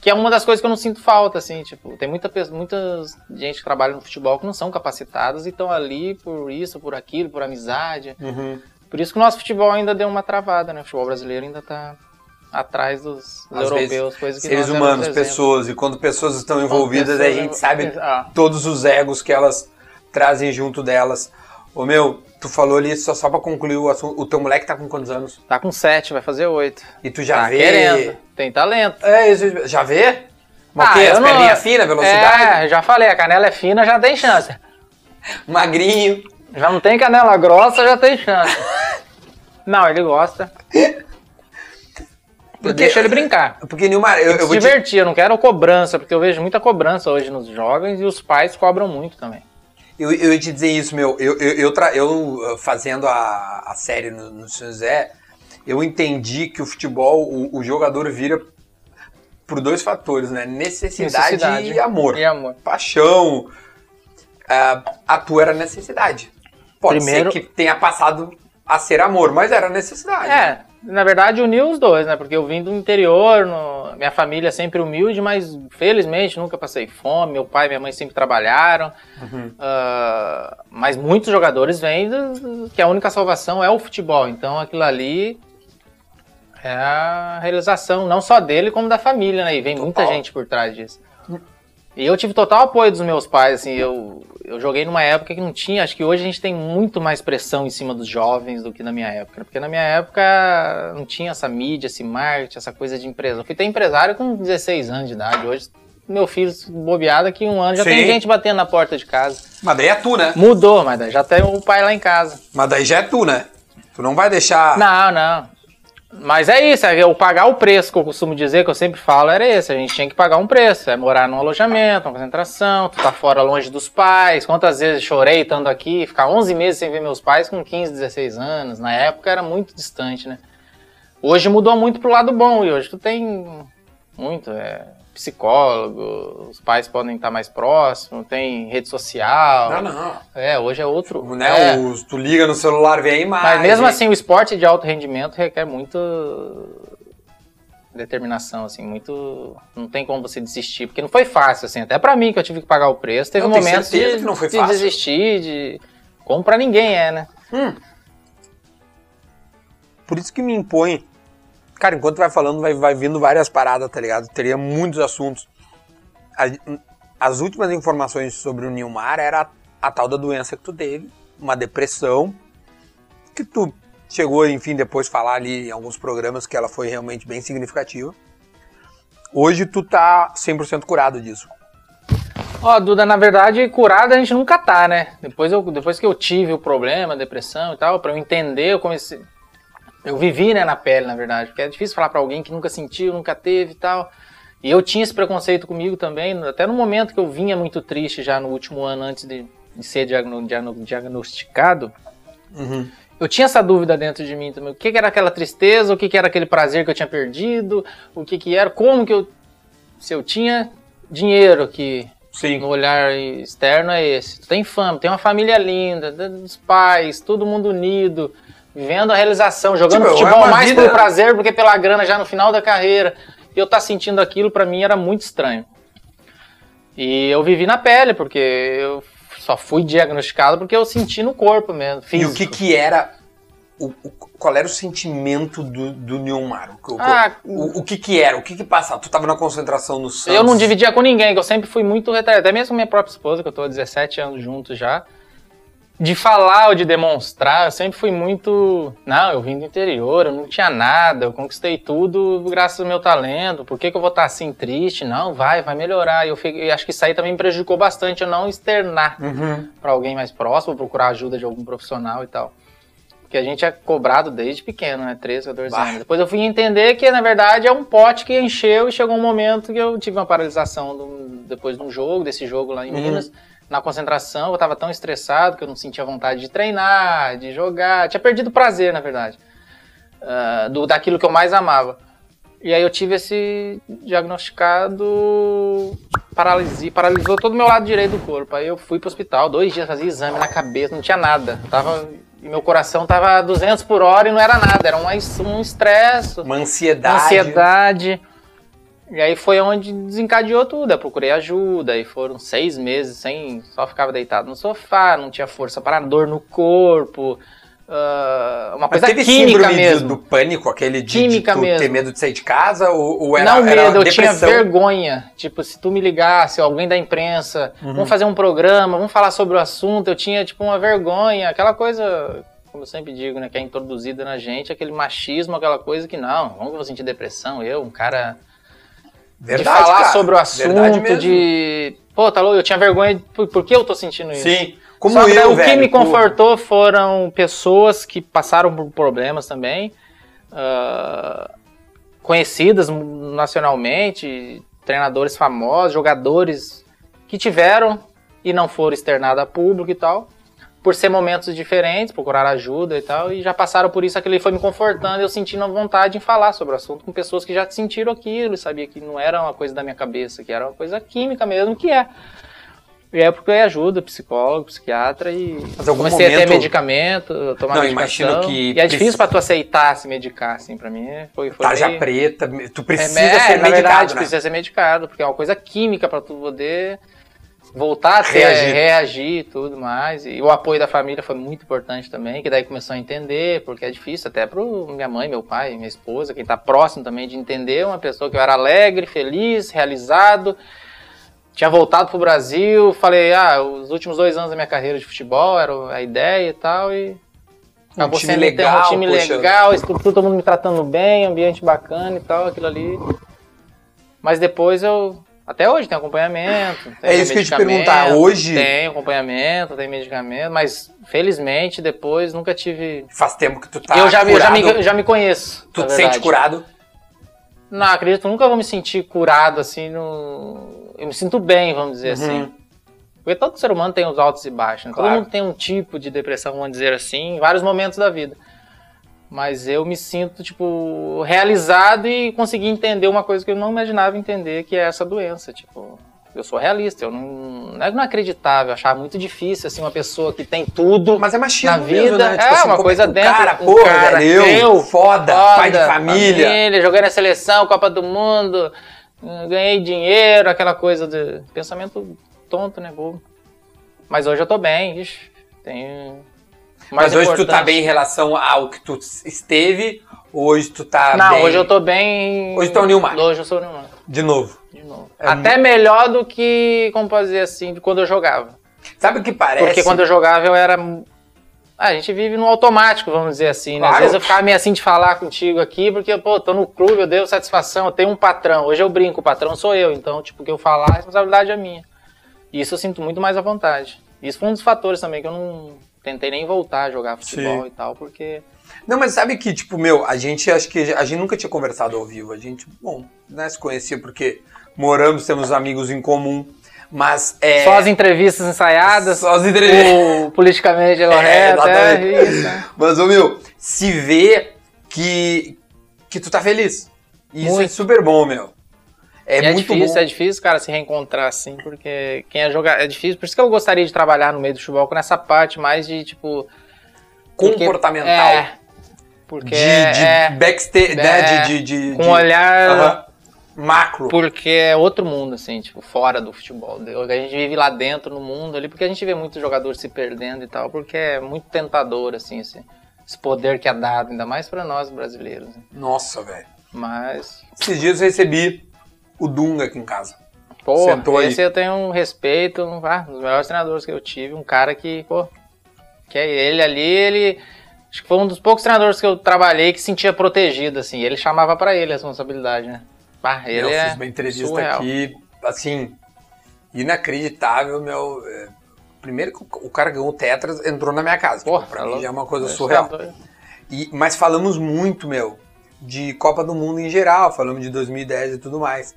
A: Que é uma das coisas que eu não sinto falta, assim, tipo, tem muita, muita gente que trabalha no futebol que não são capacitadas e estão ali por isso, por aquilo, por amizade.
B: Uhum.
A: Por isso que o nosso futebol ainda deu uma travada, né? O futebol brasileiro ainda tá atrás dos,
B: Às
A: europeus, coisas que
B: Seres humanos, pessoas, e quando pessoas estão envolvidas,
A: pessoas
B: a gente sabe
A: Ah.
B: todos os egos que elas trazem junto delas. Ô meu, tu falou ali, só, só pra concluir o assunto, o teu moleque tá com quantos anos?
A: Tá com sete, vai fazer oito.
B: E tu já
A: tá
B: vê...
A: querendo, tem talento.
B: É, isso, já vê? Mas
A: Ah,
B: As
A: não-
B: perninhas finas, velocidade?
A: É, já falei, a canela é fina, já tem chance.
B: Magrinho.
A: Já não tem canela grossa, já tem chance. não, ele gosta.
B: Porque-
A: Deixa ele brincar.
B: Porque, Nilmar, eu, eu
A: se
B: vou te...
A: divertir, eu não quero cobrança, porque eu vejo muita cobrança hoje nos jovens e os pais cobram muito também.
B: Eu, eu ia te dizer isso, meu. Eu, eu, eu, tra- eu, uh, fazendo a, a série no, no São José, eu entendi que o futebol, o, o jogador vira por dois fatores, né? Necessidade,
A: Necessidade.
B: e amor.
A: E amor.
B: Paixão. Ah, a tua era necessidade. Pode
A: Primeiro-
B: ser que tenha passado a ser amor, mas era necessidade.
A: É, na verdade uniu os dois, né? Porque eu vim do interior, no- minha família é sempre humilde, mas felizmente nunca passei fome. Meu pai e minha mãe sempre trabalharam. Ah, mas muitos jogadores vêm do- que a única salvação é o futebol. Então aquilo ali é a realização, não só dele, como da família, né? E vem muita
B: Total.
A: gente por trás disso. E eu tive total apoio dos meus pais, assim, eu, eu joguei numa época que não tinha, acho que hoje a gente tem muito mais pressão em cima dos jovens do que na minha época, né? porque na minha época não tinha essa mídia, esse marketing, essa coisa de empresa. Eu fui ter empresário com 16 anos de idade, hoje meu filho bobeado aqui um ano já tem
B: Sim.
A: gente batendo na porta de casa.
B: Mas daí é tu, né?
A: Mudou, mas daí já tem o pai lá em casa.
B: Mas daí já é tu, né? Tu não vai deixar.
A: Não, não. Mas é isso, é eu pagar o preço que eu costumo dizer, que eu sempre falo, era esse. A gente tinha que pagar um preço. É morar num alojamento, uma concentração, tu tá fora longe dos pais. Quantas vezes chorei estando aqui, ficar 11 meses sem ver meus pais com 15, 16 anos. Na época era muito distante, né? Hoje mudou muito pro lado bom e hoje tu tem muito, é, psicólogo, os pais podem estar mais próximos, tem rede social.
B: Não, não.
A: É, hoje é outro.
B: Né?
A: é.
B: Os- tu liga no celular, vem a imagem.
A: Mas mesmo assim, o esporte de alto rendimento requer muito determinação, assim, muito. Não tem como você desistir, porque não foi fácil, assim, até pra mim que eu tive que pagar o preço, teve um momento de,
B: que não foi
A: de
B: fácil.
A: desistir, de. Como pra ninguém é, né?
B: Por isso que me impõe. Cara, enquanto vai falando, vai, vai vindo várias paradas, tá ligado? Teria muitos assuntos. A- As últimas informações sobre o Nilmar era a, a tal da doença que tu teve, uma depressão, que tu chegou, enfim, depois falar ali em alguns programas que ela foi realmente bem significativa. Hoje tu tá 100% curado disso.
A: Ó, Duda, na verdade, curada a gente nunca tá, né? Depois, eu, depois que eu tive o problema, depressão e tal, pra eu entender, eu comecei. Eu vivi, né, na pele, na verdade, porque é difícil falar pra alguém que nunca sentiu, nunca teve e tal. E eu tinha esse preconceito comigo também, até no momento que eu vinha muito triste já no último ano antes de, de ser diagno- diagno- diagnosticado. Eu tinha essa dúvida dentro de mim também. O que, que era aquela tristeza, o que, que era aquele prazer que eu tinha perdido, o que, que era, como que eu. Se eu tinha dinheiro que
B: Sim.
A: no olhar externo é esse. Tu tem fama, tem uma família linda, dos pais, todo mundo unido, vivendo a realização, jogando
B: Tipo, é
A: futebol
B: uma
A: mais
B: vida-
A: por prazer do que pela grana já no final da carreira. E eu tá sentindo aquilo, pra mim era muito estranho. E eu vivi na pele, porque eu só fui diagnosticado porque eu senti no corpo mesmo,
B: E
A: físico.
B: o que que era. O, o- qual era o sentimento do, do Nilmar? O,
A: Ah,
B: o, o que que era? O que que passava? Tu tava na concentração no Santos?
A: Eu não dividia com ninguém, que eu sempre fui muito retardado. Até mesmo minha própria esposa, que eu tô há 17 anos juntos já. De falar ou de demonstrar, eu sempre fui muito. Não, eu vim do interior, eu não tinha nada, eu conquistei tudo graças ao meu talento. Por que, que eu vou estar assim triste? Não, vai, vai melhorar. E eu, eu acho que isso aí também me prejudicou bastante eu não externar
B: Uhum.
A: para alguém mais próximo, procurar ajuda de algum profissional e tal. Porque a gente é cobrado desde pequeno, né? 13, 14
B: Bah.
A: anos. Depois eu fui entender que, na verdade, é um pote que encheu e chegou um momento que eu tive uma paralisação do- depois de um jogo, desse jogo lá em
B: Uhum.
A: Minas. Na concentração, eu tava tão estressado que eu não sentia vontade de treinar, de jogar. Tinha perdido o prazer, na verdade, ah, do, daquilo que eu mais amava. E aí eu tive esse diagnosticado paralisia, paralisou todo o meu lado direito do corpo. Aí eu fui pro hospital, dois dias fazia exame na cabeça, não tinha nada. Tava, e meu coração tava a 200 por hora e não era nada, era um um estresse,
B: Uma ansiedade.
A: ansiedade. E aí foi onde desencadeou tudo. Eu procurei ajuda e foram seis meses sem. Só ficava deitado no sofá, não tinha força para dor no corpo. ah, uma
B: Mas
A: coisa
B: teve
A: química mesmo.
B: Do, do pânico, aquele de,
A: Química
B: de
A: mesmo.
B: ter medo de sair de casa? Ou, ou era,
A: não
B: era
A: medo, eu tinha vergonha. Tipo, se tu me ligasse, alguém da imprensa,
B: Uhum.
A: vamos fazer um programa, vamos falar sobre o assunto, eu tinha, tipo, uma vergonha, aquela coisa, como eu sempre digo, né, que é introduzida na gente, aquele machismo, aquela coisa que não, como que eu vou sentir depressão? Eu, um cara
B: Verdade,
A: de falar
B: cara.
A: sobre o assunto, de. Pô, tá louco, eu tinha vergonha de por, por que eu tô sentindo isso.
B: Sim. Como
A: Só que
B: eu,
A: o que
B: velho,
A: me
B: pô.
A: confortou foram pessoas que passaram por problemas também, ah, conhecidas nacionalmente, treinadores famosos, jogadores que tiveram e não foram externadas a público e tal. Por ser momentos diferentes, procurar ajuda e tal, e já passaram por isso, aquilo foi me confortando, eu sentindo a vontade em falar sobre o assunto com pessoas que já sentiram aquilo sabia que não era uma coisa da minha cabeça, que era uma coisa química mesmo, que é. E aí eu procurei ajuda, psicólogo, psiquiatra e
B: Mas algum
A: comecei a ter
B: momento-
A: medicamento, tomar
B: Não,
A: medicação.
B: imagino que
A: E é difícil pra tu aceitar se medicar, assim, pra mim foi, foi
B: Tarja
A: meio-
B: preta, tu precisa
A: é,
B: ser
A: na
B: medicado,
A: verdade,
B: né?
A: precisa ser medicado, porque é uma coisa química pra tu poder voltar a ter,
B: Reagir.
A: reagir. e tudo mais. E o apoio da família foi muito importante também, que daí começou a entender, porque é difícil até pro minha mãe, meu pai, minha esposa, quem tá próximo também de entender uma pessoa que eu era alegre, feliz, realizado. Tinha voltado pro Brasil, falei, ah, os últimos dois anos da minha carreira de futebol era a ideia e tal, e acabou
B: time
A: sendo
B: legal,
A: um time
B: poxa.
A: legal, estrutura, todo mundo me tratando bem, ambiente bacana e tal, aquilo ali. Mas depois eu. Até hoje tem acompanhamento. Tem
B: É isso que eu ia te perguntar, hoje-
A: Tem acompanhamento, tem medicamento, mas felizmente depois nunca tive.
B: Faz tempo que tu tá
A: eu, já, me- eu já,
B: curado,
A: me, já me conheço.
B: tu te sente curado?
A: Não, acredito, nunca vou me sentir curado assim no. Eu me sinto bem, vamos dizer assim. Porque todo ser humano tem os altos e baixos, né?
B: Uhum. Claro.
A: Todo mundo tem um tipo de depressão, vamos dizer assim, em vários momentos da vida. Mas eu me sinto, tipo, realizado e consegui entender uma coisa que eu não imaginava entender, que é essa doença. Tipo, eu sou realista, eu não, não é acreditava, eu achava muito difícil, assim, uma pessoa que tem tudo
B: Mas é machismo
A: na vida.
B: mesmo, né? Tipo
A: é,
B: assim,
A: uma
B: como
A: coisa
B: o
A: dentro.
B: cara,
A: um
B: porra,
A: cara,
B: velho, eu, foda, pai de família.
A: família, joguei na seleção, Copa do Mundo, eh, ganhei dinheiro, aquela coisa de pensamento tonto, né, bobo. Mas hoje eu tô bem, ixi, tenho...
B: Mas hoje tu tá
A: importante-
B: bem em relação ao que tu esteve, hoje tu tá
A: Não,
B: bem
A: hoje eu tô bem...
B: Hoje tu é o Nilmar.
A: Hoje eu sou o Nilmar,
B: de novo.
A: de novo.
B: É
A: Até melhor do que, como posso dizer assim, de quando eu jogava.
B: Sabe o que parece?
A: Porque quando eu jogava eu era. Ah, a gente vive no automático, vamos dizer assim, né? Às
B: Claro.
A: vezes eu ficava meio assim de falar contigo aqui, porque, pô, tô no clube, eu devo satisfação, eu tenho um patrão. Hoje eu brinco, o patrão sou eu, então, tipo, o que eu falar, a responsabilidade é minha. E isso eu sinto muito mais à vontade. Isso foi um dos fatores também que eu não tentei nem voltar a jogar futebol
B: Sim.
A: e tal, porque.
B: Não, mas sabe que, tipo, meu, a gente, acho que a gente nunca tinha conversado ao vivo. A gente, bom, né, se conhecia porque moramos, temos amigos em comum, mas é...
A: Só as entrevistas ensaiadas,
B: Só as entrevistas.
A: o politicamente correto, é, isso. né?
B: Mas, ô, meu, se vê que, que tu tá feliz. E Isso é
A: Muito.
B: super bom, meu. É,
A: é
B: muito
A: difícil,
B: bom.
A: é difícil, cara, se reencontrar assim, porque quem é jogar é difícil. Por isso que eu gostaria de trabalhar no meio do futebol com essa parte mais de tipo porque-
B: Comportamental.
A: É, porque
B: de, de
A: é
B: backstage, né?
A: é,
B: De, de, de,
A: com olhar
B: macro.
A: porque é outro mundo assim, tipo fora do futebol. A gente vive lá dentro no mundo ali, porque a gente vê muitos jogadores se perdendo e tal, porque é muito tentador assim, esse, esse poder que é dado, ainda mais pra nós brasileiros. né?
B: Nossa, velho.
A: Mas
B: Esses dias eu recebi o Dunga aqui em casa.
A: Pô,
B: Sentou aí.
A: esse eu tenho um respeito, um ah, um dos melhores treinadores que eu tive, um cara que, pô, que é ele ali, ele acho que foi um dos poucos treinadores que eu trabalhei que se sentia protegido assim, ele chamava pra ele a responsabilidade, né? Ah, ele
B: eu
A: é
B: fiz uma entrevista
A: surreal.
B: aqui, assim, inacreditável, meu. é, Primeiro que o cara ganhou o Tetras, entrou na minha casa.
A: Porra,
B: tipo, pra
A: tá
B: mim já é uma coisa surreal.
A: doido.
B: E, mas falamos muito, meu, de Copa do Mundo em geral, falamos de 2010 e tudo mais.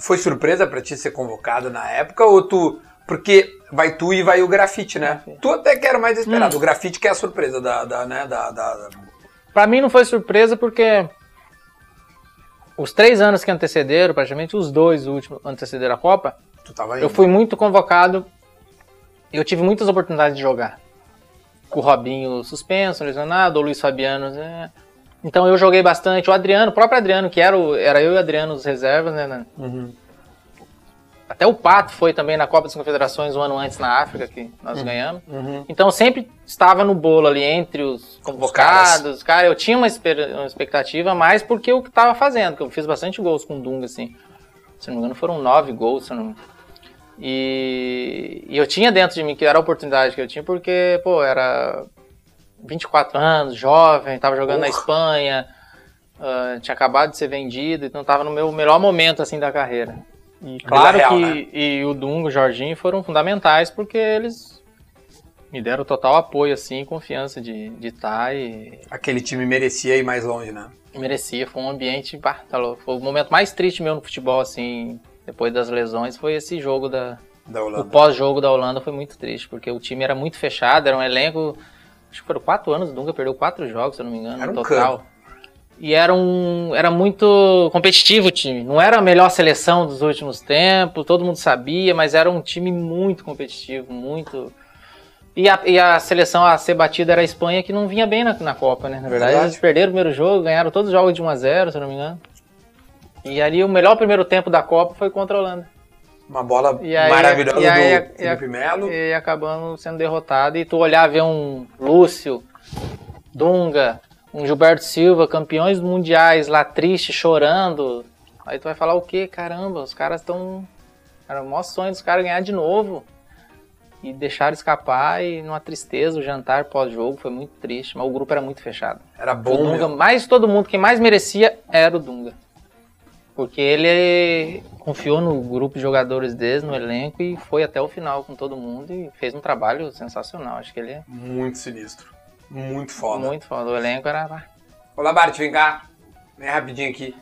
B: Foi surpresa pra ti ser convocado na época ou tu. Porque vai tu e vai o grafite, né?
A: Grafite.
B: Tu até que era mais esperado.
A: Hum.
B: O grafite que é a surpresa da, da, né, da, da- da-
A: Pra mim não foi surpresa porque os três anos que antecederam, praticamente os dois últimos antecederam a Copa. Eu fui muito convocado. Eu tive muitas oportunidades de jogar. Com o Robinho suspenso, lesionado, o Luiz Fabiano. né? Então eu joguei bastante. O Adriano, o próprio Adriano, que era, o- era eu e o Adriano os reservas, né? né?
B: Uhum.
A: Até o Pato foi também na Copa das Confederações um ano antes na África, que nós ganhamos.
B: Uhum.
A: Então eu sempre estava no bolo ali entre os convocados. cara, eu tinha uma, uma expectativa mais porque eu estava fazendo, que eu fiz bastante gols com o Dunga, assim. Se não me engano, foram nove gols. Se não... e... e eu tinha dentro de mim que era a oportunidade que eu tinha, porque, pô, era 24 anos, jovem, tava jogando na
B: Porra.
A: Espanha, ah, tinha acabado de ser vendido, então tava no meu melhor momento, assim, da carreira. E claro
B: Real,
A: que
B: né?
A: e o Dunga, o Jorginho foram fundamentais, porque eles me deram total apoio, assim, confiança de de estar e
B: Aquele time merecia ir mais longe, né?
A: merecia. Foi um ambiente, pá, tá louco. Foi o momento mais triste meu no futebol, assim, depois das lesões, foi esse jogo da,
B: Da
A: O pós-jogo da Holanda foi muito triste, porque o time era muito fechado, era um elenco. Acho que foram quatro anos, o Dunga perdeu quatro jogos, se eu não me engano,
B: Era um
A: no total. E era um. Era muito competitivo o time. Não era a melhor seleção dos últimos tempos, todo mundo sabia, mas era um time muito competitivo, muito. E a, e a seleção a ser batida era a Espanha, que não vinha bem na, na Copa, né? Na verdade, eles perderam o primeiro jogo, ganharam todos os jogos de 1x0, se eu não me engano. E ali o melhor primeiro tempo da Copa foi contra a Holanda.
B: Uma bola
A: E aí-
B: maravilhosa
A: e aí-
B: do Felipe Melo.
A: E acabamos sendo derrotados. E tu olhar ver um Lúcio, Dunga, um Gilberto Silva, campeões mundiais lá triste, chorando. Aí tu vai falar o quê? Caramba, os caras estão. Era o maior sonho dos caras ganhar de novo. E deixaram escapar e numa tristeza, o jantar pós-jogo foi muito triste, mas o grupo era muito fechado.
B: Era
A: O
B: bom,
A: Dunga,
B: meu.
A: mais todo mundo, quem mais merecia era o Dunga. Porque ele confiou no grupo de jogadores deles, no elenco, e foi até o final com todo mundo e fez um trabalho sensacional. Acho que ele é
B: Muito sinistro. Muito foda.
A: muito foda. O elenco era.
B: Olá, Bart, vem cá. Vem rapidinho aqui.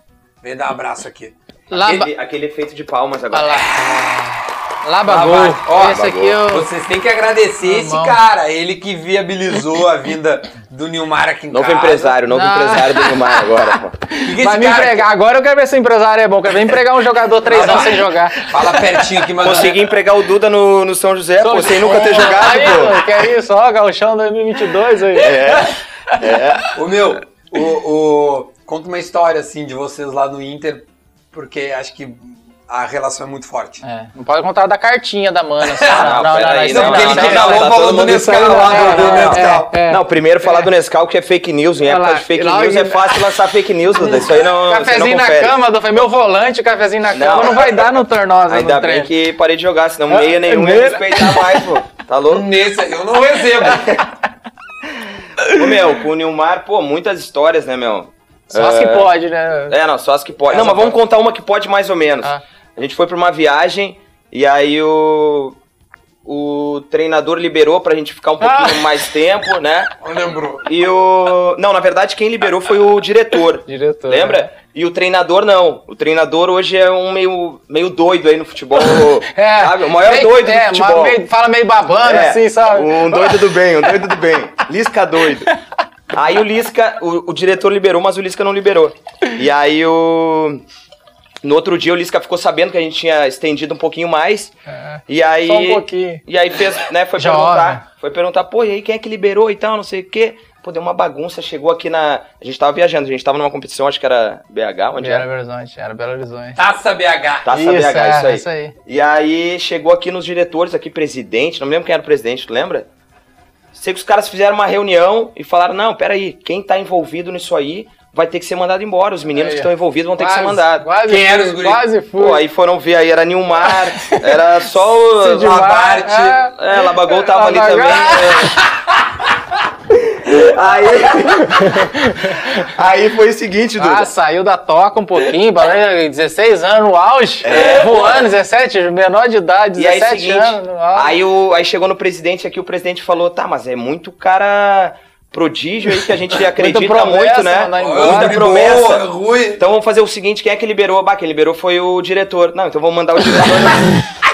B: Vem dar um abraço aqui.
A: Lá,
G: Aquele, aquele efeito de palmas agora.
A: lá.
B: Lá
A: Labagol.
B: Ó,
A: Esse aqui eu.
B: Vocês têm que agradecer esse
A: Irmão.
B: cara. Ele que viabilizou a vinda do Nilmar aqui em
G: Novo
B: casa.
G: empresário, novo
A: Não.
G: empresário do Neymar agora, pô.
B: Que que esse
A: Vai me
B: cara-
A: empregar. Agora eu quero ver se o empresário é bom. Quero ver empregar um jogador três anos sem jogar.
B: Fala pertinho aqui, mas
G: Consegui empregar o Duda no, no São José, pô, sem nunca ter jogado,
A: Aí,
G: pô.
A: mano, que é isso? Ó, Gauchão 2022 aí.
B: O meu, o, o- conta uma história assim de vocês lá no Inter, porque acho que a relação é muito forte.
A: É, não pode contar da cartinha da mana. Assim,
G: não, peraí,
B: Não,
G: não,
B: porque ele
G: não,
B: te
G: não,
B: falou
G: tá
B: falou do Nescau lá,
G: não,
B: do
G: não, não.
B: Nescau.
A: É, é.
G: Não, primeiro falar do Nescau, que é fake news. Em época de fake news é fácil lançar fake news, Duda. Isso aí não, não
A: Cafezinho na cama, foi meu volante, cafezinho na cama,
G: Não.
A: não, vai dar no tornosa
G: Ainda bem que parei de jogar, senão meia nenhum ia respeitar mais, pô. Tá louco?
B: Nesse eu não recebo.
G: Ô, meu, com o Nilmar, pô, muitas histórias, né, meu?
A: Só as que pode, né?
G: É, não, só as que pode.
B: Essa
G: Não, mas vamos
B: pode.
G: contar uma que pode mais ou menos. A gente foi pra uma viagem e aí o. O treinador liberou pra gente ficar um pouquinho
A: Ah.
G: mais tempo, né?
B: Lembrou.
G: E o. Não, na verdade, quem liberou foi o diretor.
A: Diretor.
G: Lembra? E o treinador não. O treinador hoje é um meio, meio doido aí no futebol.
A: É,
G: sabe? O maior
A: meio-
G: doido do
A: é,
G: futebol.
A: mas meio- fala meio babando,
G: É,
A: assim, sabe?
G: Um doido do bem, um doido do bem. Lisca doido. Aí o Lisca, o, o diretor liberou, mas o Lisca não liberou. E aí o. No outro dia o Lisca ficou sabendo que a gente tinha estendido um pouquinho mais. E aí.
A: Só um pouquinho.
G: E aí fez, né, foi
A: Jovem.
G: perguntar. Foi perguntar, pô, e aí quem é que liberou e tal, não sei o quê. Pô, deu uma bagunça, chegou aqui na. A gente tava viajando, a gente tava numa competição, acho que era BH, onde
A: Era
G: era?
A: Belo Horizonte, era Belo Horizonte.
B: Taça BH.
G: Taça
A: Isso,
G: BH,
A: é,
G: isso aí.
A: isso aí.
G: E aí chegou aqui nos diretores, aqui, presidente, não me lembro quem era o presidente, tu lembra? Sei que os caras fizeram uma reunião e falaram, não, peraí, quem tá envolvido nisso aí vai ter que ser mandado embora. Os meninos
A: Aí,
G: que estão envolvidos vão ter que ser
A: Quase,
G: mandados.
A: Quase
B: Quem era os guri?
A: Quase fui.
G: Pô, aí foram ver aí, era Nilmar, era só o.
B: Labarte.
A: é.
G: É, Labagol tava ali também. é. Aí. aí foi o seguinte, Duda.
A: Ah, saiu da toca um pouquinho, balé, 16 anos no auge, voando, 17, menor de idade,
G: É. E aí,
A: 17
G: seguinte,
A: anos
G: aí, o, aí chegou no presidente aqui, o presidente falou, tá, mas é muito cara prodígio aí que a gente acredita
A: promessa,
G: muito, né?
A: embora.
G: Muita
B: Olha,
G: promessa.
B: boa, Rui.
G: Então vamos fazer o seguinte, quem é que liberou? Bah, quem liberou foi o diretor. Não, então vamos mandar o diretor.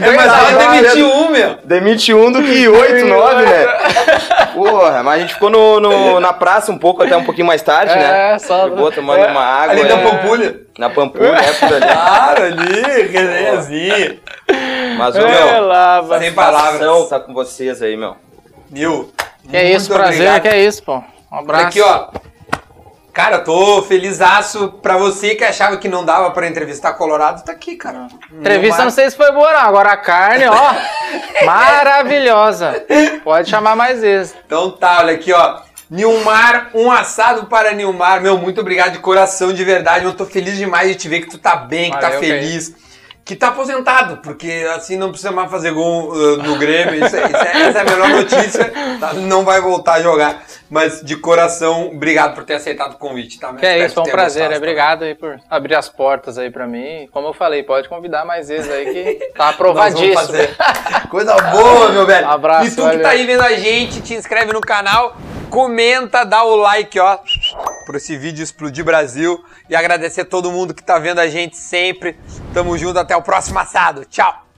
B: É, mas aí demitiu um, meu.
G: Demite um do que oito, nove, né? Porra, mas a gente ficou no, no- na praça um pouco, até um pouquinho mais tarde, né?
A: É, só-
G: Ficou tomando
A: é,
G: uma água.
B: Ali
G: é,
B: da Pampulha.
G: Na Pampulha, é por ali.
B: Claro, ali, resenhazinha.
G: Mas, ô,
A: É,
G: meu,
A: lá,
B: Sem palavras.
G: tá com vocês aí, meu.
B: Nil.
A: Que é isso, prazer,
B: obrigado.
A: que é isso, pô. Um
B: Olha
A: abraço.
B: aqui, ó. Cara, eu tô felizaço pra você que achava que não dava pra entrevistar Colorado, tá aqui, cara.
A: Entrevista não
B: mais.
A: sei se foi boa não, agora a carne, ó, maravilhosa. Pode chamar mais vezes.
B: Então tá, olha aqui, ó. Nilmar, um assado para Nilmar. Meu, muito obrigado de coração, de verdade. Eu tô feliz demais de te ver que tu tá bem, que tá
A: Valeu,
B: feliz. Que tá aposentado, porque assim não precisa mais fazer gol uh, no Grêmio. Isso é- isso é- essa é a melhor notícia. tá? Não vai voltar a jogar. Mas de coração, obrigado por ter aceitado o convite, tá?
A: Que é isso, foi um prazer.
B: gostado
A: é, Obrigado aí por abrir as portas aí pra mim. Como eu falei, pode convidar mais vezes aí que tá aprovadíssimo.
B: Coisa boa, meu velho.
A: Abraço,
B: E tu que
A: valeu.
B: tá aí vendo a gente, te inscreve no canal, comenta, dá o like, ó. Por esse vídeo explodir Brasil e agradecer todo mundo que tá vendo a gente sempre. Tamo junto, até o próximo assado. Tchau!